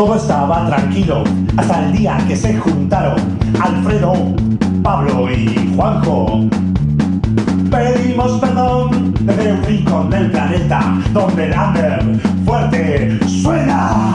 Todo estaba tranquilo hasta el día que se juntaron Alfredo, Pablo y Juanjo. Pedimos perdón desde un rincón del planeta donde el under fuerte suena.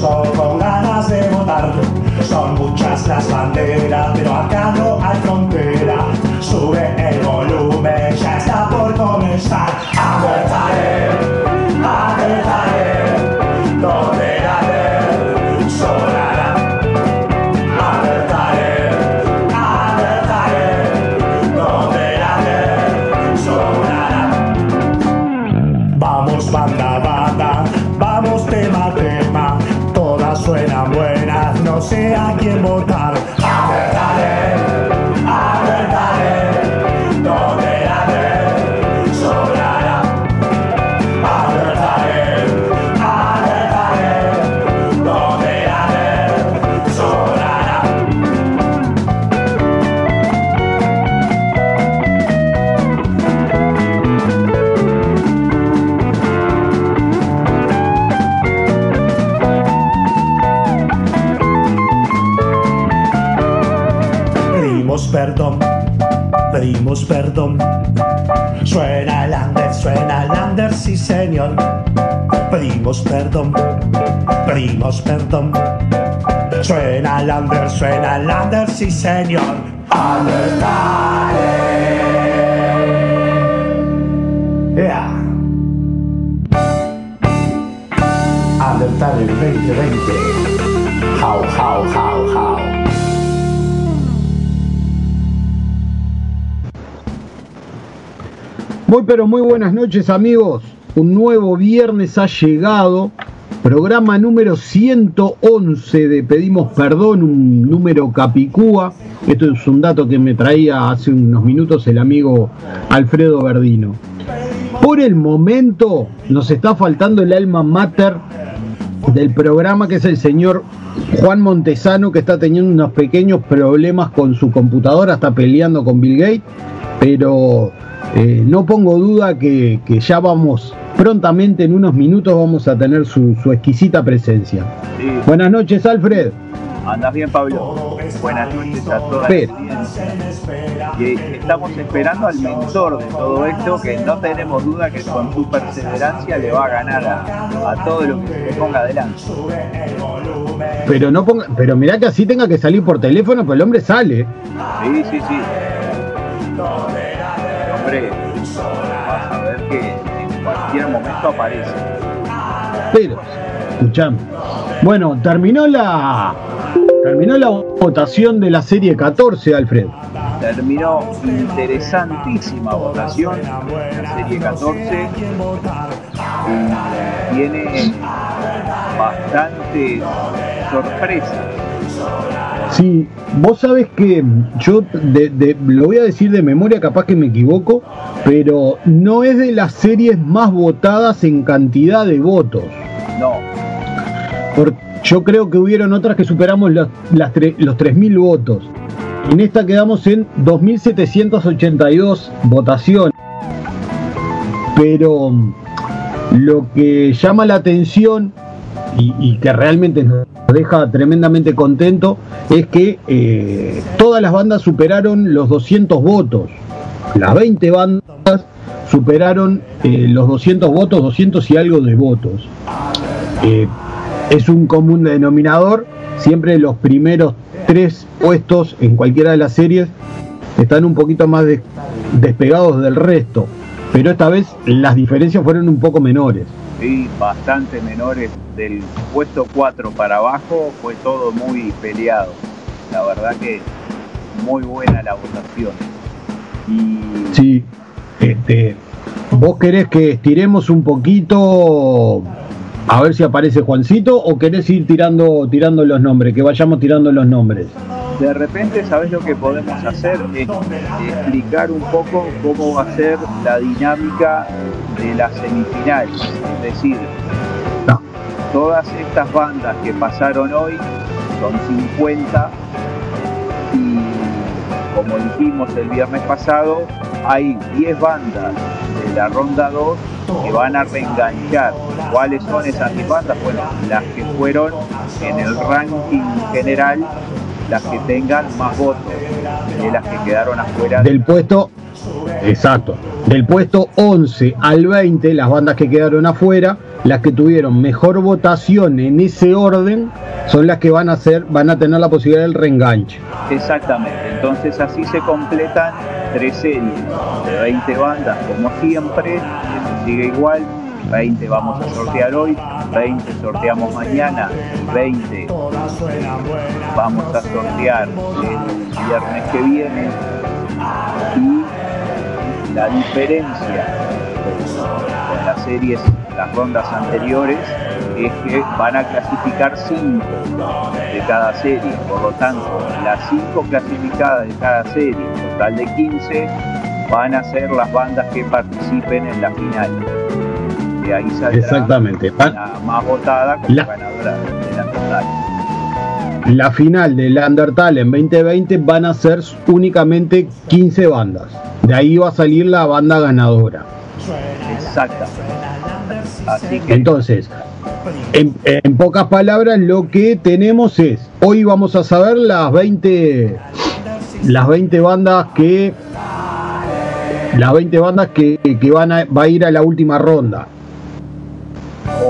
Ansioso con ganas de votar. Son muchas las banderas, pero acá no hay frontera. Sube el volumen, ya está Pedimos perdón, pedimos perdón. Suena el under, suena el under, sí señor. Alertare. Yeah. Alertare 2020. How, how, how, how. Muy pero muy buenas noches amigos. Un nuevo viernes ha llegado. Programa número 111 de Pedimos Perdón, un número capicúa. Esto es un dato que me traía hace unos minutos el amigo Alfredo Verdino. Por el momento nos está faltando el alma mater del programa que es el señor Juan Montesano que está teniendo unos pequeños problemas con su computadora, está peleando con Bill Gates, pero eh, no pongo duda que, que ya vamos prontamente en unos minutos vamos a tener su, su exquisita presencia. Sí. Buenas noches Alfred. Andas bien, Pablo. Buenas noches a toda la audiencia. Y estamos esperando al mentor de todo esto, que no tenemos duda que con su perseverancia le va a ganar a, a todo lo que se ponga adelante. Pero no ponga, pero mirá que así tenga que salir por teléfono, pues el hombre sale. Sí, sí, sí. Aparece. Pero, escuchame. Bueno, terminó la terminó la votación de la serie 14, Alfred. Terminó interesantísima votación, la serie 14. y Tiene bastantes sorpresas. Sí, vos sabés que yo de- de- lo voy a decir de memoria, capaz que me equivoco, pero no es de las series más votadas en cantidad de votos. No, Por- yo creo que hubieron otras que superamos las, las tre- los 3.000 votos. En esta quedamos en 2.782 votaciones. Pero mm, lo que llama la atención y, y que realmente nos deja tremendamente contento es que eh, todas las bandas superaron los 200 votos. Las 20 bandas superaron eh, los 200 votos, 200 y algo de votos. Eh, es un común denominador. Siempre los primeros tres puestos en cualquiera de las series están un poquito más des- despegados del resto. Pero esta vez las diferencias fueron un poco menores. sí, bastante menores. Del puesto 4 para abajo fue todo muy peleado. La verdad que muy buena la votación. Y Sí, este, ¿vos querés que estiremos un poquito a ver si aparece Juancito o querés ir tirando, tirando los nombres, que vayamos tirando los nombres? de repente, ¿sabes lo que podemos hacer? Es explicar un poco cómo va a ser la dinámica de las semifinales. Es decir, todas estas bandas que pasaron hoy son 50 y como dijimos el viernes pasado, hay 10 bandas de la ronda 2 que van a reenganchar. ¿Cuáles son esas 10 bandas? Bueno, las que fueron en el ranking general las que tengan más votos de las que quedaron afuera. Del puesto, exacto, del puesto 11 al 20, las bandas que quedaron afuera, las que tuvieron mejor votación en ese orden, son las que van a hacer, van a tener la posibilidad del reenganche. Exactamente, entonces así se completan tres series de 20 bandas, como siempre, sigue igual, 20 vamos a sortear hoy, 20 sorteamos mañana, 20 vamos a sortear el viernes que viene. Y la diferencia con las series, las rondas anteriores es que van a clasificar 5 de cada serie, por lo tanto las 5 clasificadas de cada serie, total de 15, van a ser las bandas que participen en la final ahí Exactamente. la más votada como la, ganadora del Undertale. La final del Undertale en 2020 van a ser únicamente 15 bandas. De ahí va a salir la banda ganadora. Exactamente. Entonces, en, en, pocas palabras, lo que tenemos es, hoy vamos a saber las 20, las 20 bandas que las 20 bandas que, que van a, va a ir a la última ronda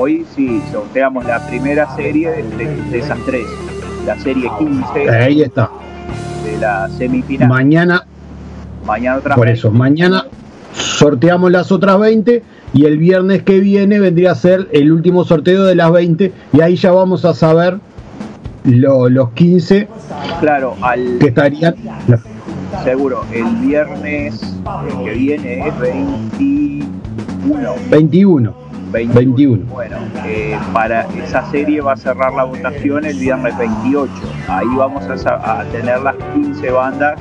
hoy sí sorteamos la primera serie de, esas tres. La serie 15. Ahí está. De la semifinal. Mañana. Mañana otra Por eso, mañana sorteamos las otras 20 y el viernes que viene vendría a ser el último sorteo de las 20 y ahí ya vamos a saber los 15 claro, al, que estarían. Seguro, el viernes que viene es 21. 21. 21. Bueno, eh, para esa serie va a cerrar la votación el viernes 28. Ahí vamos a, tener las 15 bandas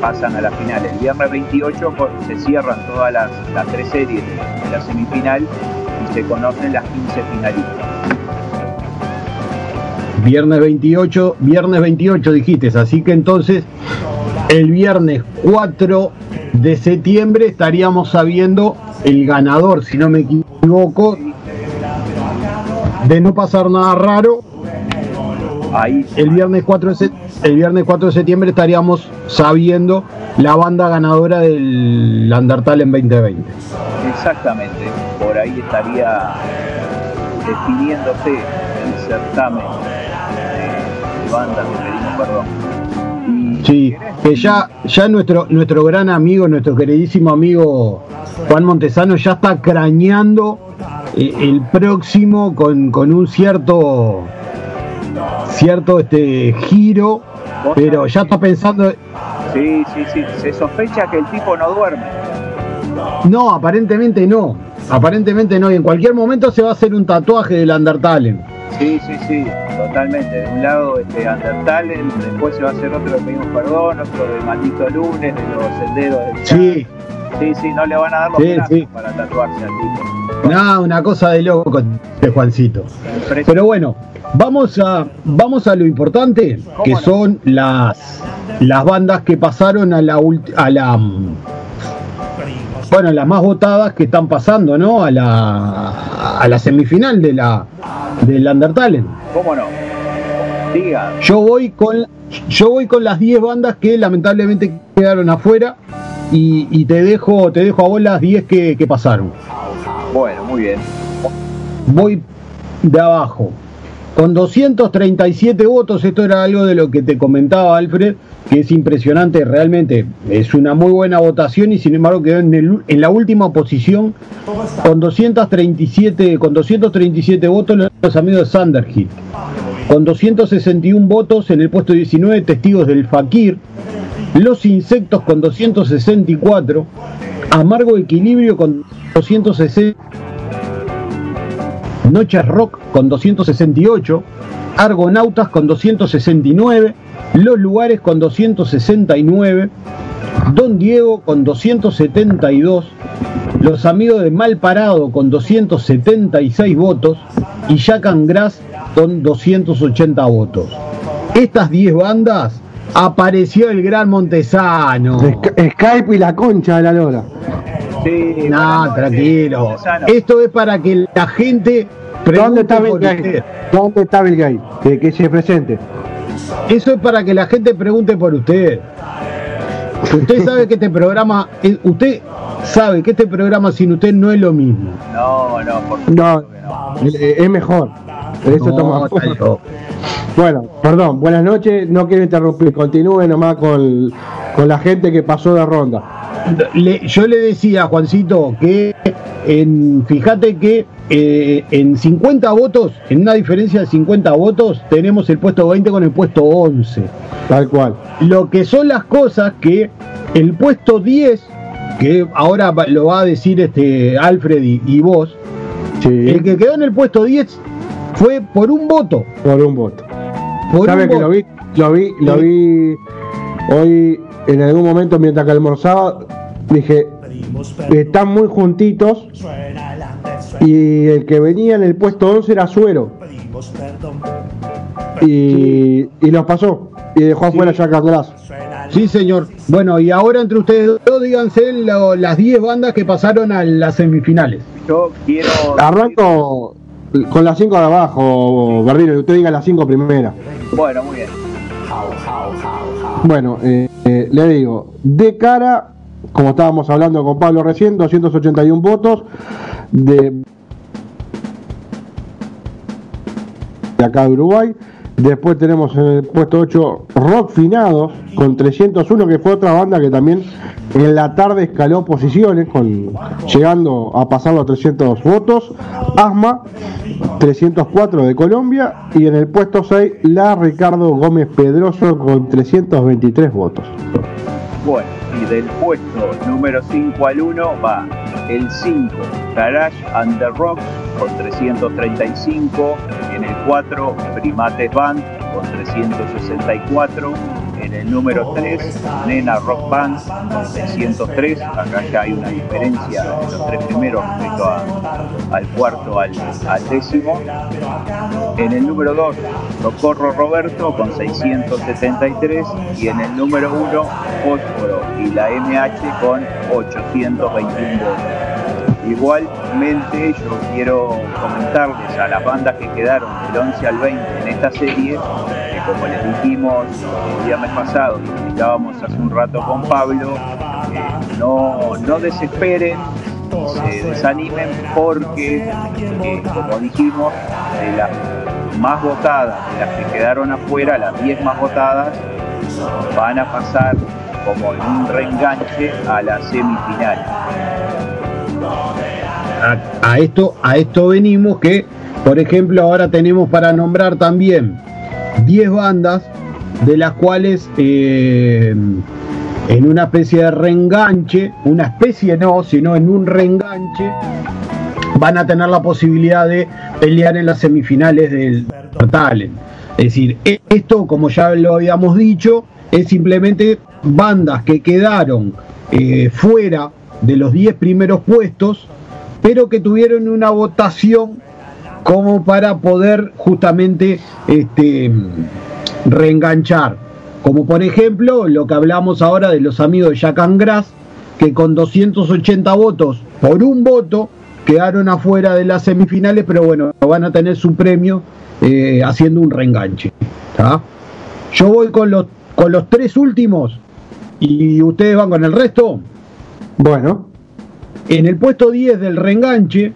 pasan a la final. El viernes 28 se cierran todas las, tres series de la semifinal y se conocen las 15 finalistas. Viernes 28, viernes 28 dijiste, así que entonces el viernes 4 de septiembre estaríamos sabiendo el ganador, si no me equivoco, de no pasar nada raro. Ahí. El viernes 4 de, el viernes 4 de septiembre estaríamos sabiendo la banda ganadora del Undertale en 2020. Exactamente, por ahí estaría definiéndose el certamen de bandas que pedimos perdón. Sí, que ya, ya nuestro, nuestro gran amigo, nuestro queridísimo amigo Juan Montesano ya está crañando eh, el próximo con, un cierto cierto este giro, pero ya está pensando. Sí, sí, sí, se sospecha que el tipo no duerme. No, aparentemente no. Aparentemente no, y en cualquier momento se va a hacer un tatuaje del Undertale. Sí, sí, sí, totalmente. De un lado este Undertale, después se va a hacer otro de Pedimos Perdón, otro de Maldito Lunes, de los senderos del Sí. Sí, sí, no le van a dar los sí, para tatuarse al tipo. No, una cosa de loco de Juancito. Pero bueno, vamos a, vamos a lo importante, que son las, las bandas que pasaron a la, a la bueno, las más votadas que están pasando, ¿no? A la, a la semifinal de la del Undertale. ¿Cómo no? Diga. Yo voy con yo voy con las 10 bandas que lamentablemente quedaron afuera y, te dejo te dejo a vos las 10 que, que pasaron. Bueno, muy bien. Voy de abajo. Con 237 votos, esto era algo de lo que te comentaba Alfred, que es impresionante, realmente es una muy buena votación y sin embargo quedó en, el, en la última posición con 237, con 237 votos los amigos de Sanderhill. Con 261 votos en el puesto 19, testigos del Fakir. Los insectos con 264. Amargo Equilibrio con 260 Noches Rock con 268, Argonautas con 269, Los Lugares con 269, Don Diego con 272, Los Amigos de Mal Parado con 276 votos y Jack Grass con 280 votos. Estas 10 bandas apareció el Gran Montesano. Skype y la concha de la lora. Sí, no, tranquilo. Esto es para que la gente ¿Dónde está Bill Gates? ¿Dónde está Bill Gates? Que, que se presente. Eso es para que la gente pregunte por usted. Usted sabe que este programa, usted sabe que este programa sin usted no es lo mismo. No, no, por no, es mejor. Eso toma. Bueno, perdón, buenas noches, no quiero interrumpir, continúe nomás con, con la gente que pasó de ronda. yo le decía, Juancito, que en, fíjate que eh, en 50 votos, en una diferencia de 50 votos, tenemos el puesto 20 con el puesto 11. Tal cual. Lo que son las cosas que el puesto 10, que ahora lo va a decir este Alfred y, vos, el que quedó en el puesto 10 fue por un voto. Por un voto. ¿Sabe que lo vi? Lo vi, lo vi hoy en algún momento mientras que almorzaba. Dije, están muy juntitos y el que venía en el puesto 11 era Suero. Y, y los pasó. Y dejó afuera ya atrás. Sí, señor. Bueno, y ahora entre ustedes dos, díganse las 10 bandas que pasaron a las semifinales. Yo quiero. Arranco con las 5 de abajo, Bardino. Usted diga las 5 primeras. Bueno, muy bien. Bueno, eh, eh, le digo, de cara como estábamos hablando con Pablo recién, 281 votos de, acá de Uruguay. Después tenemos en el puesto 8 Rock Finados con 301, que fue otra banda que también en la tarde escaló posiciones, con, llegando a pasar los 300 votos. Asma, 304 de Colombia. Y en el puesto 6, la Ricardo Gómez Pedroso con 323 votos. Bueno, y del puesto número 5 al 1 va el 5, Garage and the Rocks con 335, en el 4, Primates Band con 364, en el número 3, Nena Rock Band, 303. Acá ya hay una diferencia de los tres primeros respecto al cuarto al, décimo. En el número 2, Socorro Roberto con 673. Y en el número 1, Fósforo y la MH con 821 Igualmente yo quiero comentarles a las bandas que quedaron del 11 al 20 en esta serie como les dijimos el viernes pasado explicábamos hace un rato con Pablo, eh, no, no desesperen, se desanimen porque, eh, como dijimos, de las más votadas, las que quedaron afuera, las 10 más votadas, van a pasar como en un reenganche a la semifinal. A, esto, a esto venimos que, por ejemplo, ahora tenemos para nombrar también 10 bandas, de las cuales eh, en una especie de reenganche, una especie no, sino en un reenganche, van a tener la posibilidad de pelear en las semifinales del Talent. Es decir, e-, esto, como ya lo habíamos dicho, es simplemente bandas que quedaron eh, fuera de los 10 primeros puestos, pero que tuvieron una votación como para poder justamente este, reenganchar. Como por ejemplo lo que hablamos ahora de los amigos de Jack Grass, que con 280 votos por un voto quedaron afuera de las semifinales, pero bueno, van a tener su premio eh, haciendo un reenganche. Yo voy con los, con los tres últimos y ustedes van con el resto. Bueno. En el puesto 10 del reenganche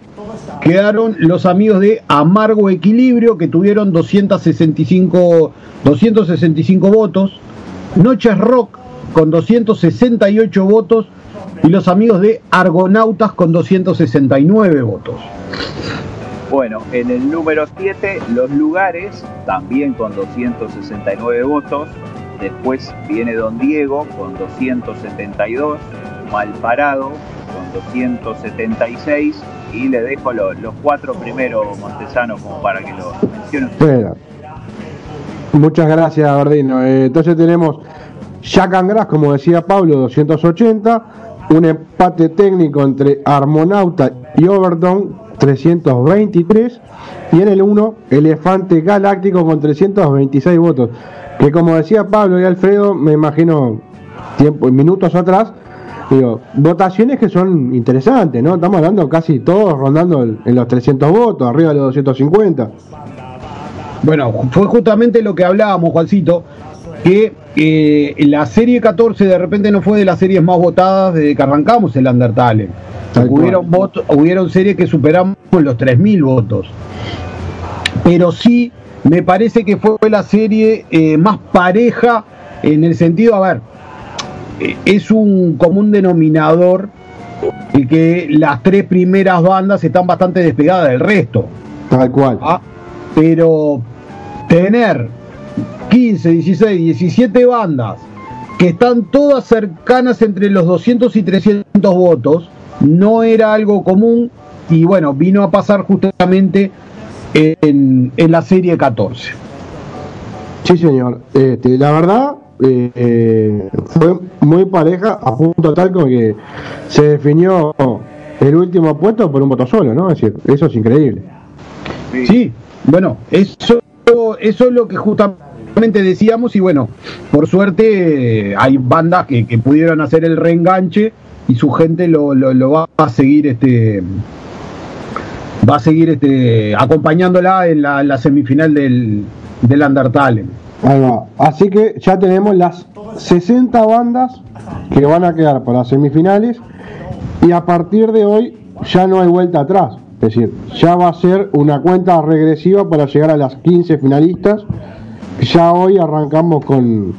quedaron los amigos de Amargo Equilibrio que tuvieron 265, 265 votos, Noches Rock con 268 votos y los amigos de Argonautas con 269 votos. Bueno, en el número 7, Los Lugares, también con 269 votos. Después viene Don Diego con 272, Mal Parado con 276 y le dejo los cuatro primeros montesanos como para que lo mencionen. Muchas gracias, Bardino. Eh, entonces tenemos Jack Angras, como decía Pablo, 280. Un empate técnico entre Armonauta y Overton, 323. Y en el 1, Elefante Galáctico con 326 votos. Que como decía Pablo y Alfredo, me imagino tiempo, minutos atrás, digo, votaciones que son interesantes, ¿no? Estamos hablando casi todos rondando en los 300 votos, arriba de los 250. Bueno, fue justamente lo que hablábamos, Juancito, que eh, la serie 14 de repente no fue de las series más votadas desde que arrancamos el Undertale. Hubieron, votos, hubieron series que superamos los 3.000 votos. Pero sí, me parece que fue la serie eh, más pareja en el sentido, a ver, es un común denominador y que las tres primeras bandas están bastante despegadas del resto. Tal cual. Ah, pero tener 15, 16, 17 bandas que están todas cercanas entre los 200 y 300 votos, no era algo común y bueno, vino a pasar justamente en, la serie 14. Sí, señor. Este, la verdad, eh, fue muy pareja a punto tal como que se definió el último puesto por un voto solo, ¿no? Es decir, eso es increíble. Sí, bueno, eso, eso es lo que justamente decíamos y bueno, por suerte hay bandas que, pudieron hacer el reenganche y su gente lo, lo, va a seguir este va a seguir este acompañándola en la, semifinal del, del Undertale. Así que ya tenemos las 60 bandas que van a quedar para las semifinales y a partir de hoy ya no hay vuelta atrás. Es decir, ya va a ser una cuenta regresiva para llegar a las 15 finalistas. Ya hoy arrancamos con,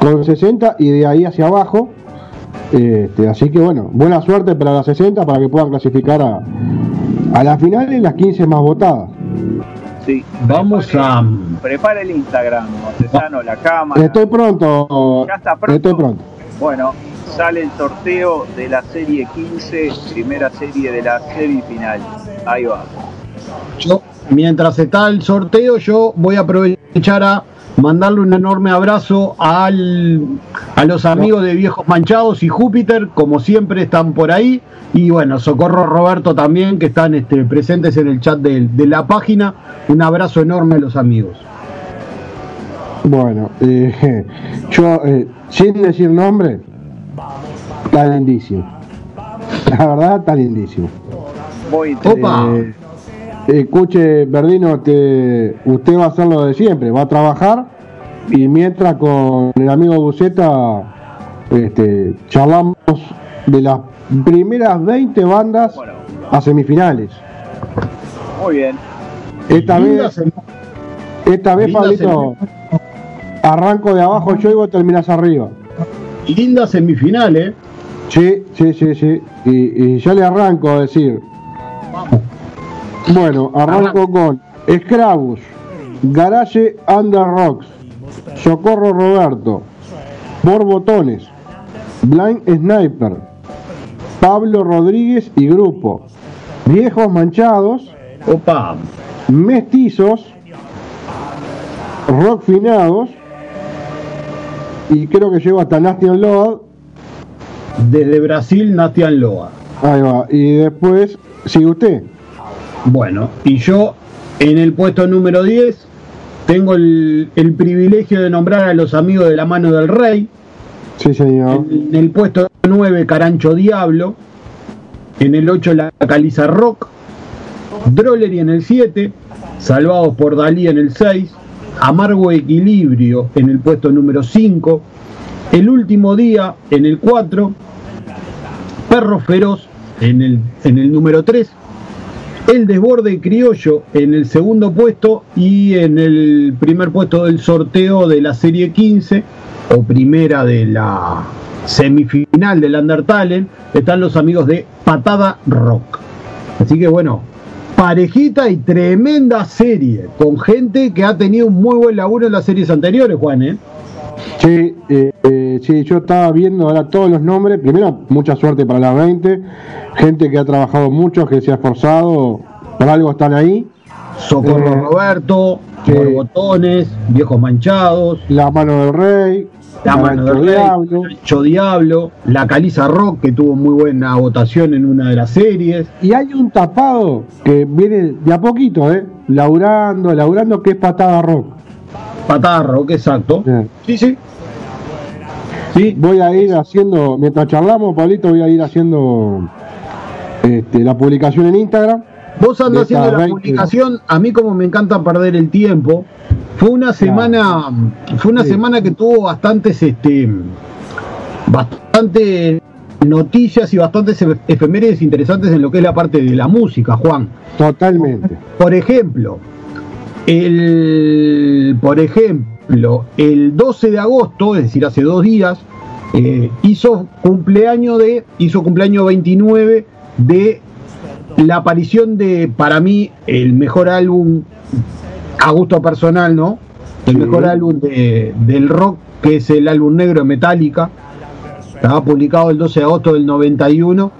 con 60 y de ahí hacia abajo. Este, así que bueno, buena suerte para las 60 para que puedan clasificar a, a las finales las 15 más votadas. Sí, vamos a. Prepara el Instagram, Montesano, la cámara. Estoy pronto. Ya está pronto. Estoy pronto. Bueno, sale el sorteo de la serie 15, primera serie de la semifinal. Ahí va. Yo, mientras está el sorteo, yo voy a aprovechar a mandarle un enorme abrazo al, a los amigos de Viejos Manchados y Júpiter, como siempre están por ahí. Y bueno, Socorro Roberto también, que están este, presentes en el chat de, la página. Un abrazo enorme a los amigos. Bueno, eh, yo, eh, sin decir nombre, Está lindísimo. La verdad, está lindísimo. Muy. Escuche, Verdino, usted va a hacer lo de siempre, va a trabajar y mientras con el amigo Buceta este, charlamos de las primeras 20 bandas a semifinales. Muy bien. Esta vez, esta vez, Pablito, arranco de abajo yo y vos terminás arriba. Linda semifinal, ¿eh? Sí, sí, sí, sí. Y, ya le arranco a decir. Bueno, arranco con Scrabus, Garage Under Rocks, Socorro Roberto, Borbotones, Blind Sniper, Pablo Rodríguez y Grupo, Viejos Manchados, Opa. Mestizos, Rock Finados, y creo que llevo hasta Nasty Load desde Brasil, Natian Loa. Ahí va. Y después, sigue usted. Bueno, y yo en el puesto número 10 tengo el, privilegio de nombrar a los amigos de la mano del rey. Sí, señor. En, el puesto 9, Carancho Diablo. En el 8, La Caliza Rock. Drollery en el 7. Salvados por Dalí en el 6. Amargo Equilibrio en el puesto número 5. El último día en el 4, Perro Feroz en el, en el número 3, El Desborde Criollo en el segundo puesto y en el primer puesto del sorteo de la serie 15 o primera de la semifinal del Undertale están los amigos de Patada Rock. Así que bueno, parejita y tremenda serie, con gente que ha tenido un muy buen laburo en las series anteriores, Juan, ¿eh? Sí, eh, eh, sí, yo estaba viendo ahora todos los nombres. Primero, mucha suerte para la 20. Gente que ha trabajado mucho, que se ha esforzado, por algo están ahí. Socorro eh, Roberto, Botones, Viejos Manchados. La Mano del Rey. La, Mano del Diablo. Rey, Diablo. La Caliza Rock, que tuvo muy buena votación en una de las series. Y hay un tapado que viene de a poquito, ¿eh? Laurando, laurando, que es Patada Rock. Patada Rock, exacto. Sí, sí. Sí. Voy a ir haciendo, mientras charlamos, Pablito, voy a ir haciendo este, la publicación en Instagram. Vos andas haciendo la publicación, a mí como me encanta perder el tiempo, fue una semana, fue una semana que tuvo bastantes, este, bastante noticias y bastantes efemérides interesantes en lo que es la parte de la música, Juan. Totalmente. Por ejemplo, el, por ejemplo, el 12 de agosto, es decir, hace dos días, eh, hizo cumpleaños de, hizo cumpleaños 29 de la aparición de, para mí, el mejor álbum, a gusto personal, ¿no? El mejor álbum de, del rock, que es el álbum negro de Metallica. Estaba publicado el 12 de agosto del 91.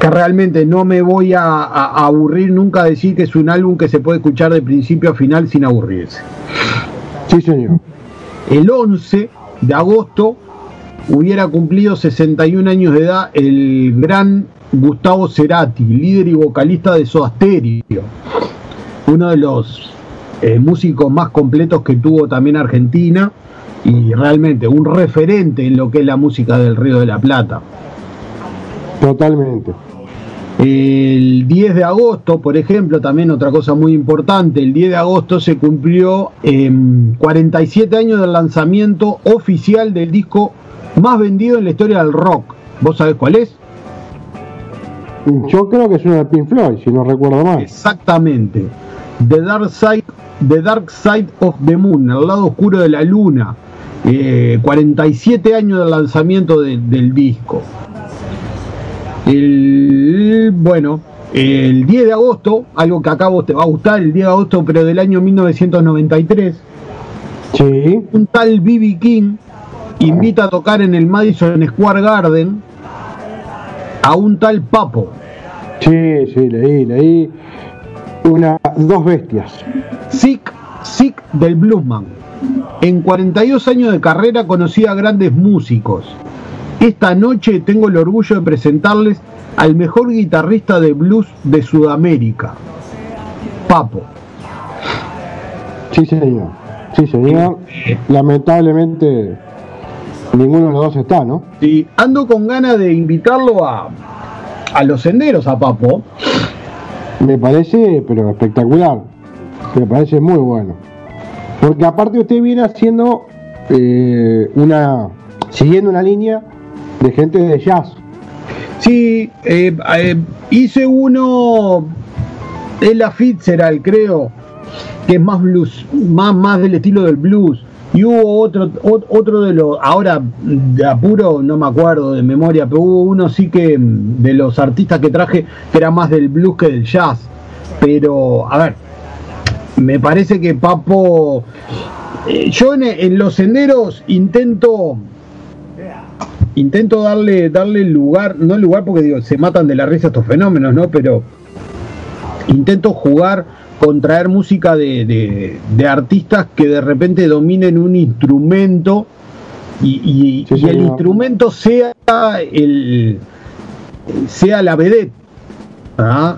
Que realmente no me voy a, aburrir nunca a decir que es un álbum que se puede escuchar de principio a final sin aburrirse. Sí, señor. El 11 de agosto hubiera cumplido 61 años de edad el gran Gustavo Cerati, líder y vocalista de Soda Stereo, uno de los eh, músicos más completos que tuvo también Argentina y realmente un referente en lo que es la música del Río de la Plata. Totalmente. El 10 de agosto, por ejemplo, también otra cosa muy importante, el 10 de agosto se cumplió 47 años del lanzamiento oficial del disco más vendido en la historia del rock. ¿Vos sabés cuál es? Yo creo que es uno de Pink Floyd, si no recuerdo mal. Exactamente. The Dark Side, The Dark Side of the Moon, el lado oscuro de la luna. 47 eh, años del lanzamiento del disco. El, bueno, el 10 de agosto, algo que acá vos te va a gustar, el 10 de agosto, pero del año 1993, sí. un tal B.B. King invita a tocar en el Madison Square Garden a un tal Papo. Sí, sí, leí, leí. Una, dos bestias. Sick, Sick del Bluesman. En 42 años de carrera conocí a grandes músicos. Esta noche tengo el orgullo de presentarles al mejor guitarrista de blues de Sudamérica, Papo. Sí, señor. Sí, señor. Lamentablemente Ninguno de los dos está, ¿no? Sí, ando con ganas de invitarlo a, a los senderos a Papo. Me parece, pero espectacular. Me parece muy bueno. Porque aparte usted viene haciendo eh, una. siguiendo una línea de gente de jazz. Sí, eh, eh, hice uno. Es la Fitzgerald, creo. Que es más blues, más, más del estilo del blues. Y hubo otro, otro de los, ahora de apuro no me acuerdo de memoria, pero hubo uno sí que de los artistas que traje que era más del blues que del jazz. Pero, a ver, me parece que Papo, eh, yo en, los senderos intento intento darle darle lugar, no lugar porque digo, se matan de la risa estos fenómenos, ¿no? Pero intento jugar contraer música de, artistas que de repente dominen un instrumento y, el instrumento sea el sea la vedette. ¿ah?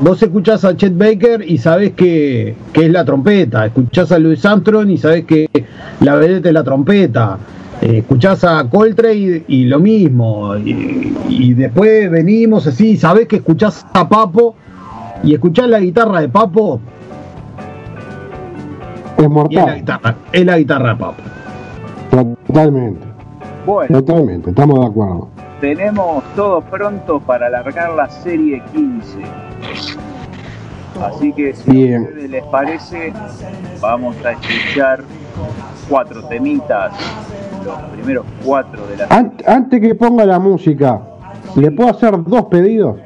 vos escuchás a Chet Baker y sabés que, es la trompeta, escuchás a Louis Armstrong y sabés que la vedette es la trompeta, eh, escuchás a Coltrane y, lo mismo, y, y, después venimos así, sabés que escuchás a Papo y escuchar la guitarra de Papo es mortal. Es la guitarra, es la guitarra de Papo. Totalmente. Bueno. Totalmente, estamos de acuerdo. Tenemos todo pronto para alargar la serie 15. Así que si a ustedes les parece, vamos a escuchar cuatro temitas, los primeros cuatro de la Antes que ponga la música, ¿le puedo hacer dos pedidos?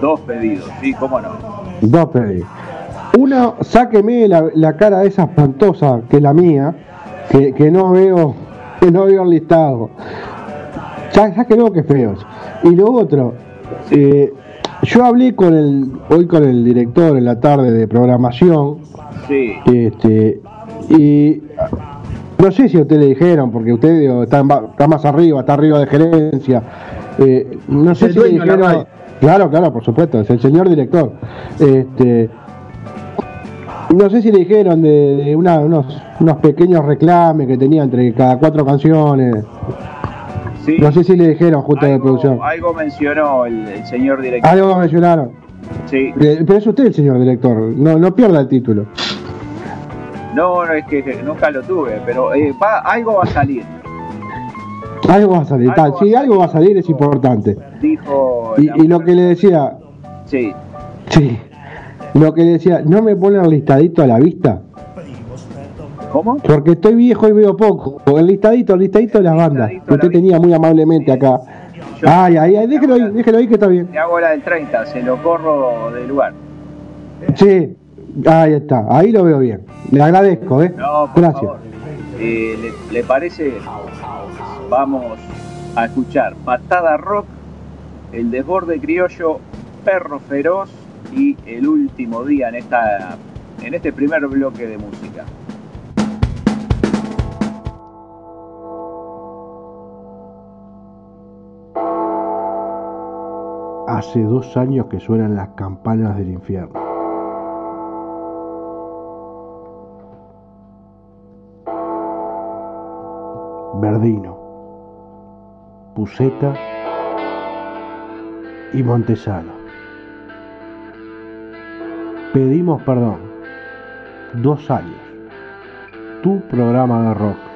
Dos pedidos, sí, cómo no. Dos pedidos. Una, sáqueme la, la cara de esa espantosa, que es la mía, que, que no veo, que no veo el listado. Sáquenlo que feos. Y lo otro, eh, yo hablé con el, hoy con el director en la tarde de programación. Sí. Este, y no sé si a usted le dijeron, porque usted está, está, más arriba, está arriba de gerencia. Eh, no sé si le dijeron. Claro, claro, por supuesto, es el señor director. Este, no sé si le dijeron de, unos, unos pequeños reclames que tenía entre cada cuatro canciones. No sé si le dijeron justo de producción. Algo mencionó el, señor director. Algo mencionaron. Sí. Eh, pero es usted el señor director, no, no pierda el título. No, no, es que nunca lo tuve, pero eh, va, algo va a salir. Algo va a salir, tal, sí, algo va a salir, es importante. Dijo. Y, y lo que le decía. Sí. Sí. Lo que le decía, ¿no me ponen listadito a la vista? ¿Cómo? Porque estoy viejo y veo poco. El listadito, el listadito de las bandas. Que usted tenía muy amablemente acá. ay, ay, ay, déjelo ahí, déjelo ahí que está bien. Le hago la del 30, se lo corro del lugar. Sí, ahí está, ahí lo veo bien. Le agradezco, ¿eh? No, Gracias. Eh, ¿le, ¿Le parece? Vamos a escuchar Patada Rock, El Desborde Criollo, Perro Feroz y El Último Día en, esta, en este primer bloque de música. Hace dos años que suenan las campanas del infierno. Verdino, Puseta y Montesano. Pedimos perdón. Dos años. Tu programa de rock.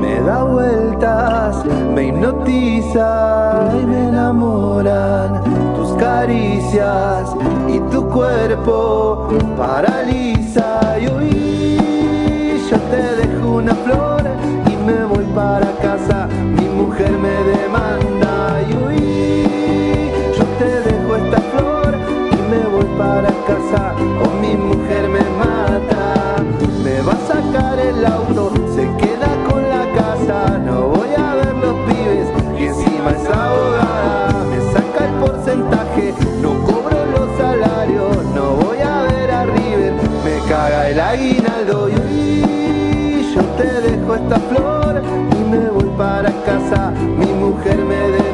me da vueltas, me hipnotiza y me enamoran tus caricias y tu cuerpo paraliza y hoy yo te dejo una flor. esta flor y me voy para casa, mi mujer me deja.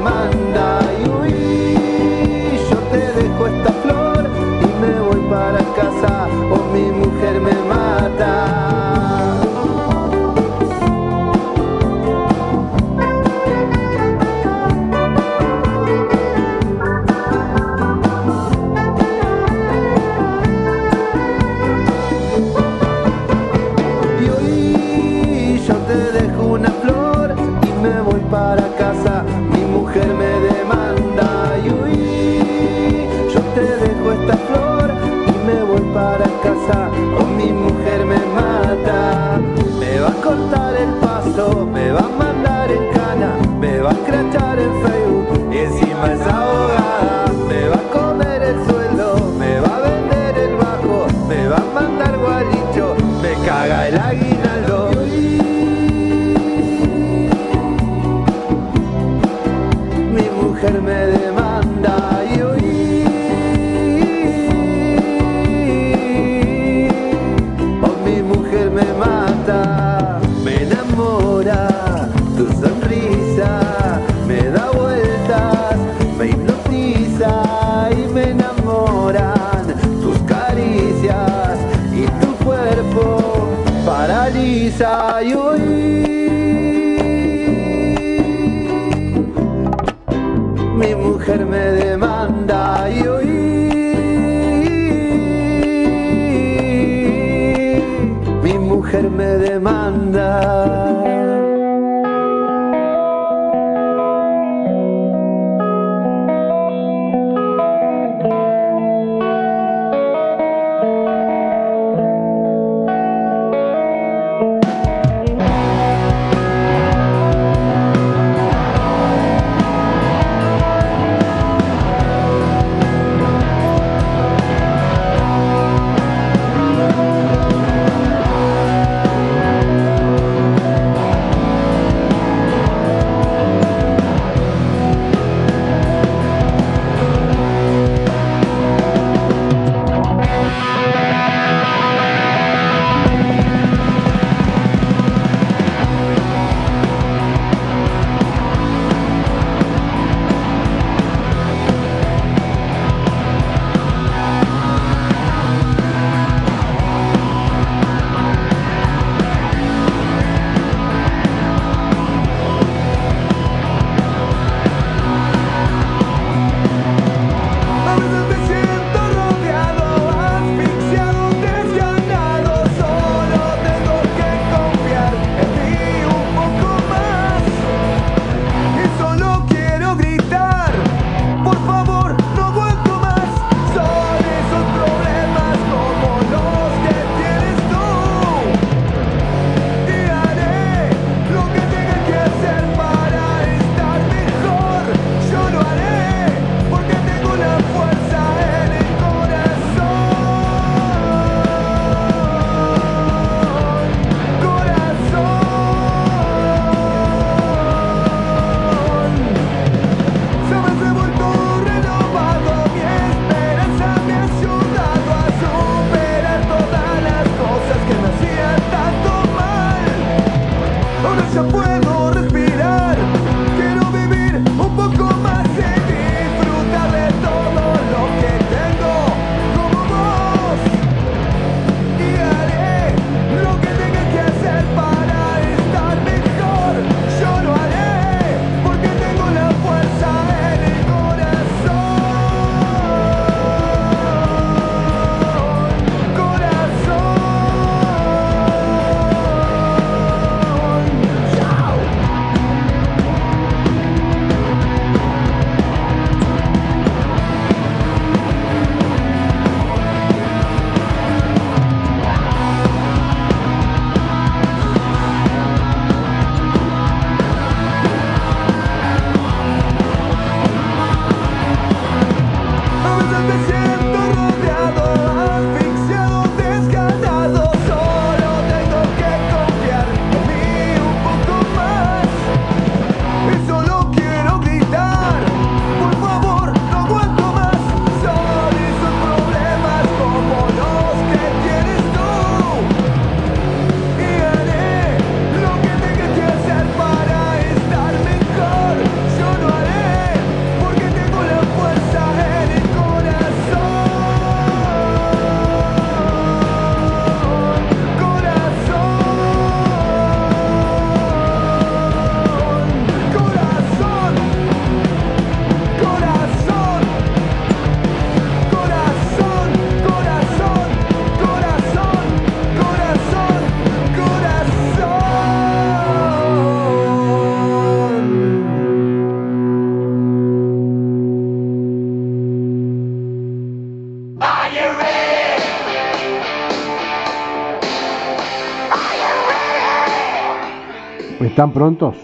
Prontos?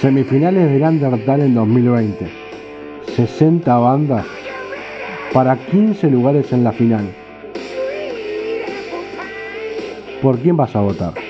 Semifinales del Undertale en 2020. 60 bandas para 15 lugares en la final. ¿Por quién vas a votar?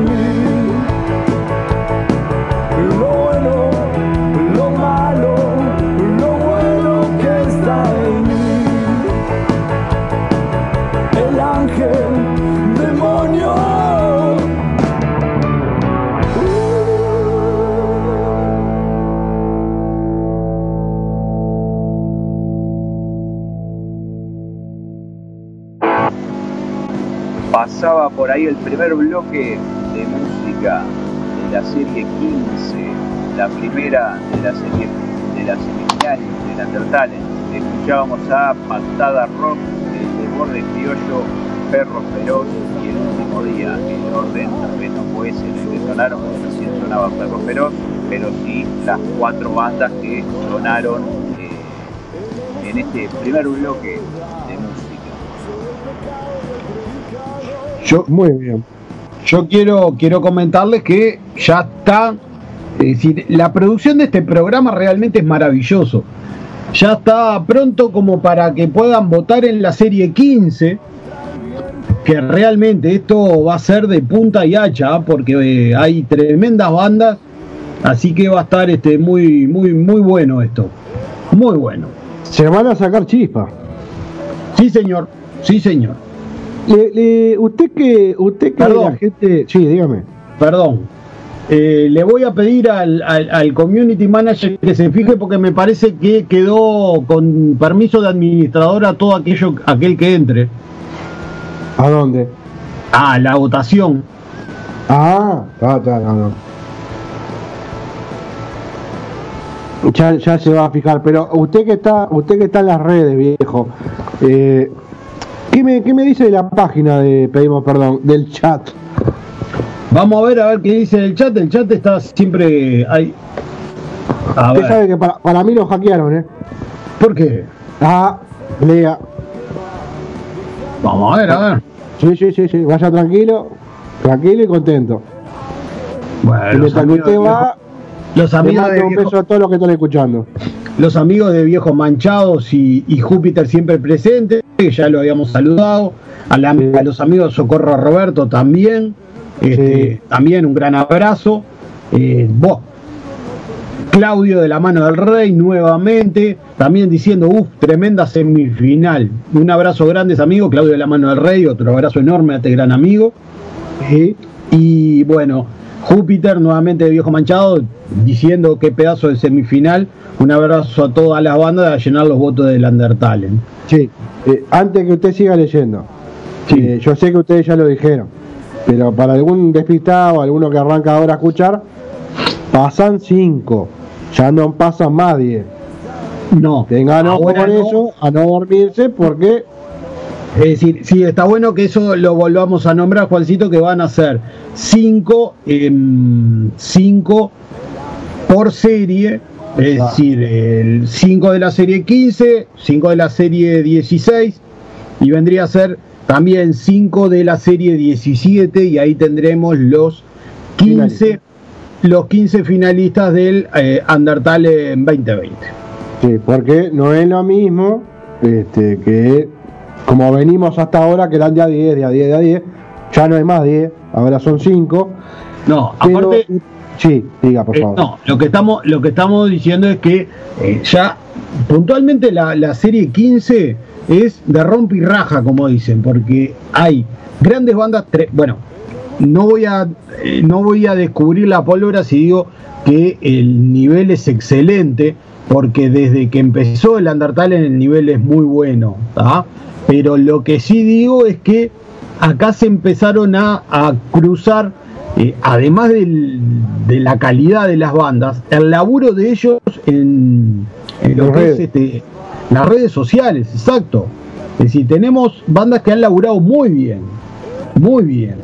primer bloque de música de la serie 15, la primera de la serie de la semifinal de Undertale. Escuchábamos a Patada Rock, el borde criollo, Perro Feroz y el último día. El orden tal vez no fue ese en el que sonaron, porque recién sonaba Perro Feroz, pero sí las cuatro bandas que sonaron eh, en este primer bloque Yo, Muy bien. Yo quiero, quiero comentarles que ya está, es decir, la producción de este programa realmente es maravilloso. Ya está pronto como para que puedan votar en la serie 15, que realmente esto va a ser de punta y hacha, ¿ah? porque eh, hay tremendas bandas, así que va a estar este muy, muy, muy bueno esto. Muy bueno. Se van a sacar chispa. Sí, señor. Sí, señor. Le, usted que, usted que la gente. Sí, dígame. Perdón. Eh, le voy a pedir al, al, community manager que se fije porque me parece que quedó con permiso de administrador a todo aquello, aquel que entre. ¿A dónde? Ah, la votación. Ah, está, está, no, Ya, ya, se va a fijar, pero usted que está, usted que está en las redes, viejo, eh, ¿Qué me, dice de la página de Pedimos Perdón, del chat? Vamos a ver a ver qué dice el chat. El chat está siempre. Hay, Usted sabe que para, para, mí lo hackearon, ¿eh? ¿Por qué? Ah, lea. Vamos a ver, a ver. Sí, sí, sí, sí. Vaya tranquilo, tranquilo y contento. Bueno, los amigos, usted va, los amigos de un beso a todos los que están escuchando. Los amigos de Viejos Manchados y, Júpiter siempre presentes, que ya lo habíamos saludado. A, los amigos de Socorro Roberto también. Este, También un gran abrazo. Eh, vos, Claudio de la mano del Rey nuevamente, también diciendo, uff, tremenda semifinal. Un abrazo grande, amigo, Claudio de la mano del Rey, otro abrazo enorme a este gran amigo. y bueno, Júpiter nuevamente de Viejo Manchado, diciendo qué pedazo de semifinal. Un abrazo a todas las bandas a llenar los votos del Undertale. Sí, eh, antes que usted siga leyendo, eh, yo sé que ustedes ya lo dijeron, pero para algún despistado, alguno que arranca ahora a escuchar, pasan cinco ya no pasa más 10. No. Tengan ojo con eso, a no dormirse, porque. Es decir, sí, está bueno que eso lo volvamos a nombrar, Juancito, que van a ser 5 cinco por serie, es ah. decir, el 5 de la serie 15, 5 de la serie 16, y vendría a ser también 5 de la serie 17, y ahí tendremos los 15 los 15 finalistas del eh, Undertale en 2020. Sí, porque no es lo mismo este, que como venimos hasta ahora, que eran de a 10, de a 10, de a 10, ya no hay más 10, ahora son 5. No, aparte. Sí, diga, por eh, favor. no, lo que estamos, lo que estamos diciendo es que eh, ya puntualmente la, la serie 15 es de rompe y raja, como dicen, porque hay grandes bandas, bueno, no voy a eh, no voy a descubrir la pólvora si digo que el nivel es excelente, porque desde que empezó el Undertale el nivel es muy bueno, pero lo que sí digo es que acá se empezaron a, cruzar, eh, además de la calidad de las bandas, el laburo de ellos en, lo que es este, las redes sociales, exacto. Es decir, tenemos bandas que han laburado muy bien, muy bien.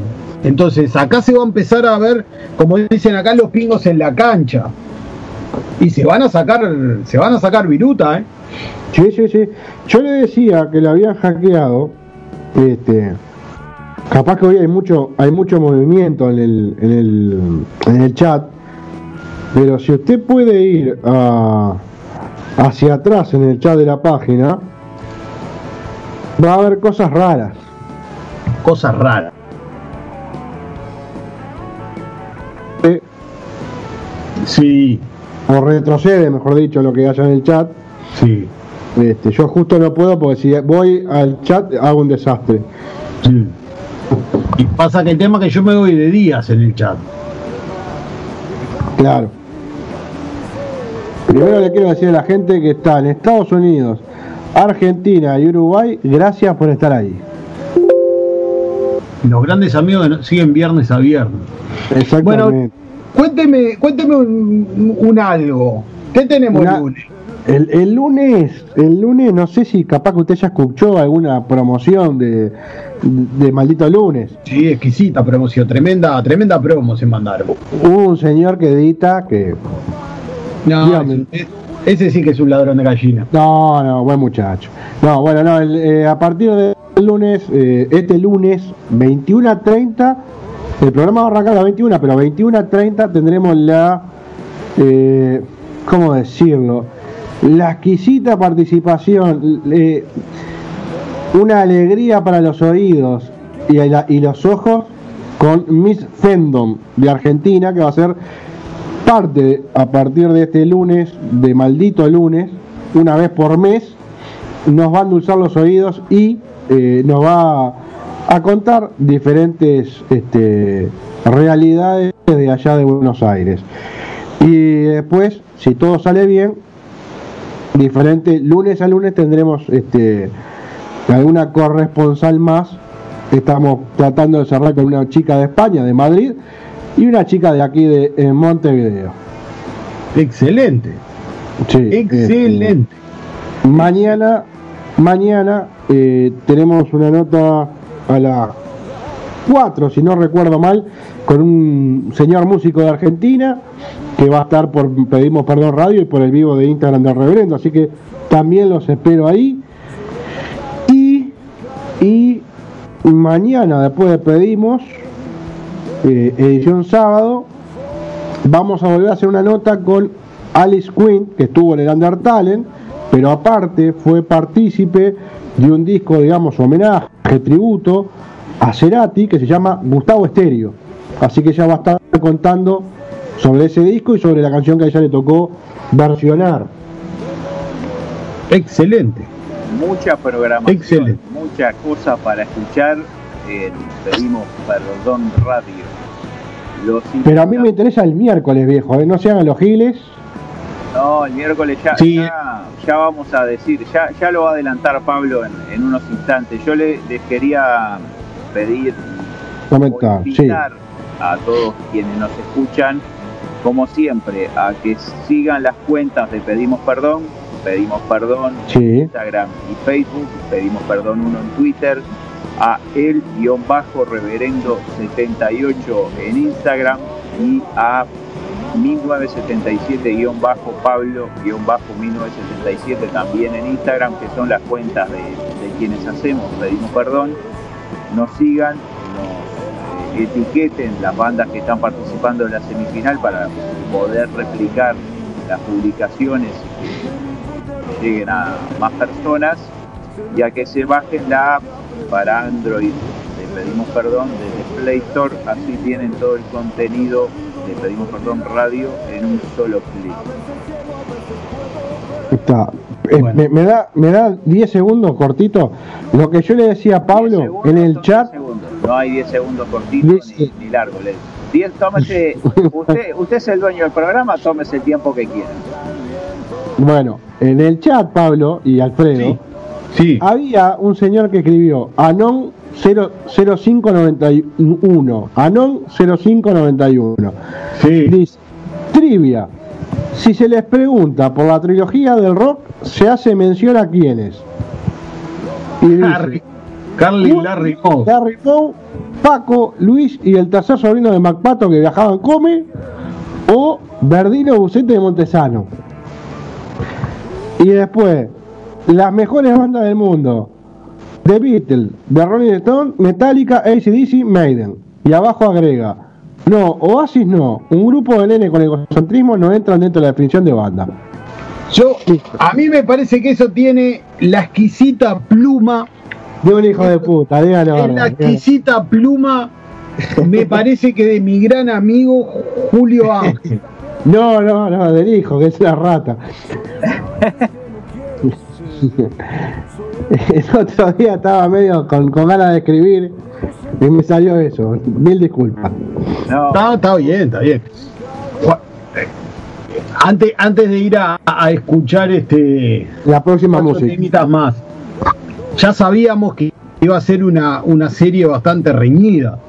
Entonces acá se va a empezar a ver, como dicen acá, los pingos en la cancha. Y se van a sacar, se van a sacar viruta, ¿eh? Sí, sí, sí. Yo le decía que lo habían hackeado. Este, capaz que hoy hay mucho, hay mucho movimiento en el, en el, en el chat. Pero si usted puede ir hacia atrás en el chat de la página, va a haber cosas raras. Cosas raras. Sí. O retrocede, mejor dicho, lo que haya en el chat. Sí. Este, yo justo no puedo porque si voy al chat hago un desastre. Sí. Y pasa que el tema es que yo me voy de días en el chat. Claro. Primero le quiero decir a la gente que está en Estados Unidos, Argentina y Uruguay, gracias por estar ahí. Los grandes amigos siguen viernes a viernes. Exactamente. Cuénteme, cuénteme un, algo. ¿Qué tenemos el lunes? El, lunes, el lunes, no sé si capaz que usted ya escuchó alguna promoción de, de Maldito Lunes. Sí, exquisita promoción, tremenda, tremenda promo se mandaron. Hubo un señor que edita que. No, ese sí que es un ladrón de gallina. No, no, buen muchacho. No, bueno, no, eh, a partir del lunes, eh, este lunes, 21 a 30 el programa va a arrancar a las 21, pero a 21 a 30 tendremos la, eh, ¿cómo decirlo? La exquisita participación, una alegría para los oídos y, y los ojos con Miss Fendom de Argentina, que va a ser parte a partir de este lunes, de maldito lunes, una vez por mes, nos va a endulzar los oídos y eh, nos va a a contar diferentes este, realidades de allá de Buenos Aires. Y después, si todo sale bien, diferente, lunes a lunes tendremos este, alguna corresponsal más. Estamos tratando de cerrar con una chica de España, de Madrid, y una chica de aquí de Montevideo. Excelente. Excelente. Este, mañana, mañana eh, tenemos una nota a la 4, si no recuerdo mal, con un señor músico de Argentina que va a estar por Pedimos Perdón Radio y por el vivo de Instagram del Reverendo, así que también los espero ahí. Y, y mañana, después de Pedimos, eh, edición sábado, vamos a volver a hacer una nota con Alice Quinn, que estuvo en el Undertale, pero aparte fue partícipe de un disco, digamos, homenaje, tributo a Cerati, que se llama Gustavo Estéreo. Así que ya va a estar contando sobre ese disco y sobre la canción que a ella le tocó versionar. Excelente. Mucha programación, Excelente. mucha cosa para escuchar. pedimos perdón radio. Pero a mí me interesa el miércoles, viejo, ¿eh? no sean los giles. No, el miércoles ya, ya, vamos a decir, ya, ya lo va a adelantar Pablo en, unos instantes. Yo le, les quería pedir, comentar, a todos quienes nos escuchan, como siempre, a que sigan las cuentas de Pedimos Perdón, Pedimos Perdón en Instagram y Facebook, Pedimos Perdón uno en Twitter, a el-reverendo78 en Instagram y a 1977-Pablo-1977 también en Instagram, que son las cuentas de, quienes hacemos, pedimos perdón, nos sigan, nos eh, etiqueten las bandas que están participando en la semifinal para poder replicar las publicaciones y que lleguen a más personas, ya que se bajen la app para Android pedimos perdón desde Play Store, así tienen todo el contenido le pedimos perdón radio en un solo clic. Está. Eh, me, da me da 10 segundos cortito. Lo que yo le decía a Pablo en el chat. No hay 10 segundos cortitos ni, largos. tómese, usted, usted es el dueño del programa, tómese el tiempo que quiera. Bueno, en el chat, Pablo y Alfredo, sí. había un señor que escribió Anon 0591. Anon 0591. Sí. Dice, trivia. Si se les pregunta por la trilogía del rock, se hace mención a quiénes. Y Harry, Carly Larry Poe. Larry Poe, Paco, Luis y el tercer sobrino de MacPato que viajaban Come, o Verdino Bucete de Montesano. Y después, las mejores bandas del mundo. The Beatles, The Rolling Stone, Metallica, ACDC, Maiden. Y abajo agrega, no, Oasis no, un grupo de nene con egocentrismo no entran dentro de la definición de banda. Yo, a mí me parece que eso tiene la exquisita pluma de un hijo de puta, dígalo. La exquisita pluma, me parece que de mi gran amigo Julio Ángel. No, no, no, del hijo, que es la rata. el otro día estaba medio con, ganas de escribir y me salió eso. Mil disculpas. No, está bien, está bien. Antes, antes de ir a, escuchar este la próxima música más, ya sabíamos que iba a ser una, una serie bastante reñida.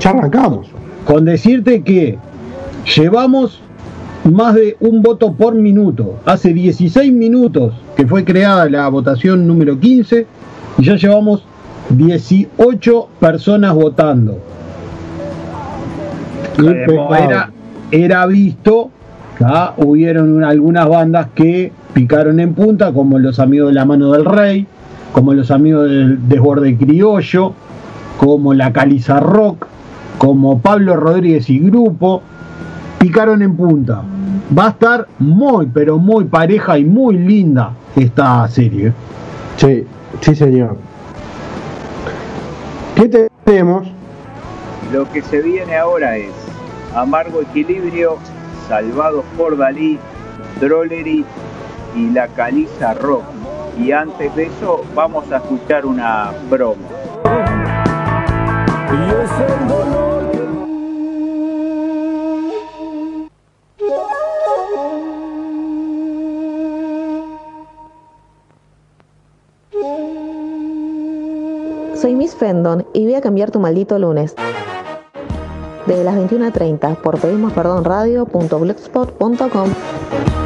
Ya arrancamos. Con decirte que llevamos más de un voto por minuto. Hace 16 minutos que fue creada la votación número 15 y ya llevamos 18 personas votando. Era, era, visto, hubieron algunas bandas que picaron en punta, como los amigos de la mano del rey, como los amigos del desborde criollo, como la Caliza Rock, como Pablo Rodríguez y Grupo, picaron en punta. Va a estar muy, pero muy pareja y muy linda esta serie. Sí, sí señor. ¿Qué tenemos? Lo que se viene ahora es Amargo Equilibrio, Salvados por Dalí, Drollery y La Caliza Rock. Y antes de eso vamos a escuchar una promo. Soy Miss Fendon y voy a cambiar tu maldito lunes. Desde las 21.30 por pedimos perdón radio.blogspot.com.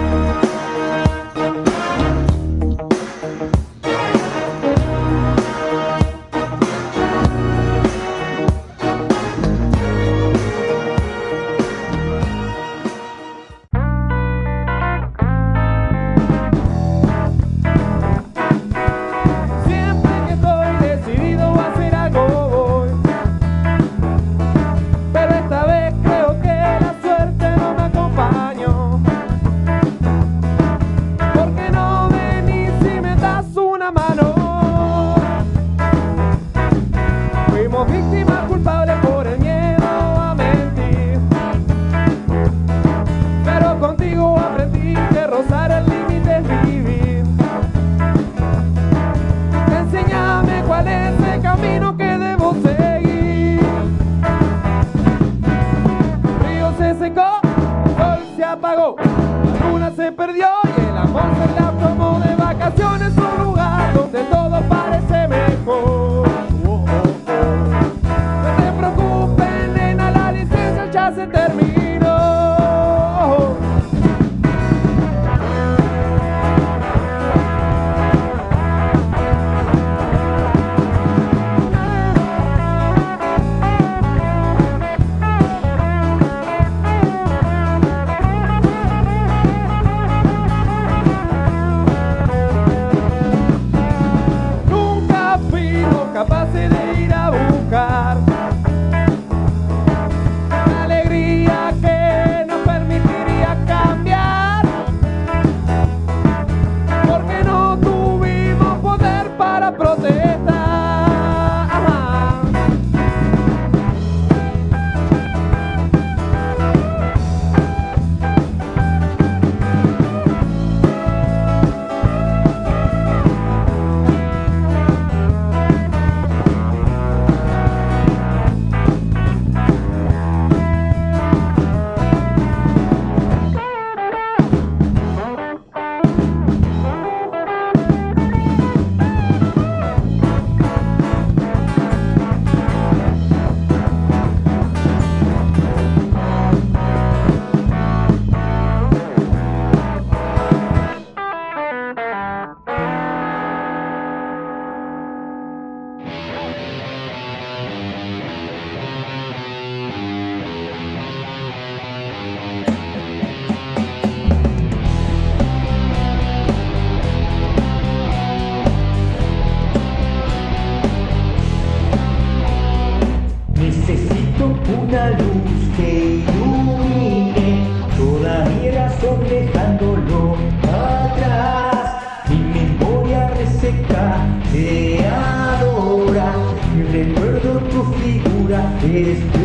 Please.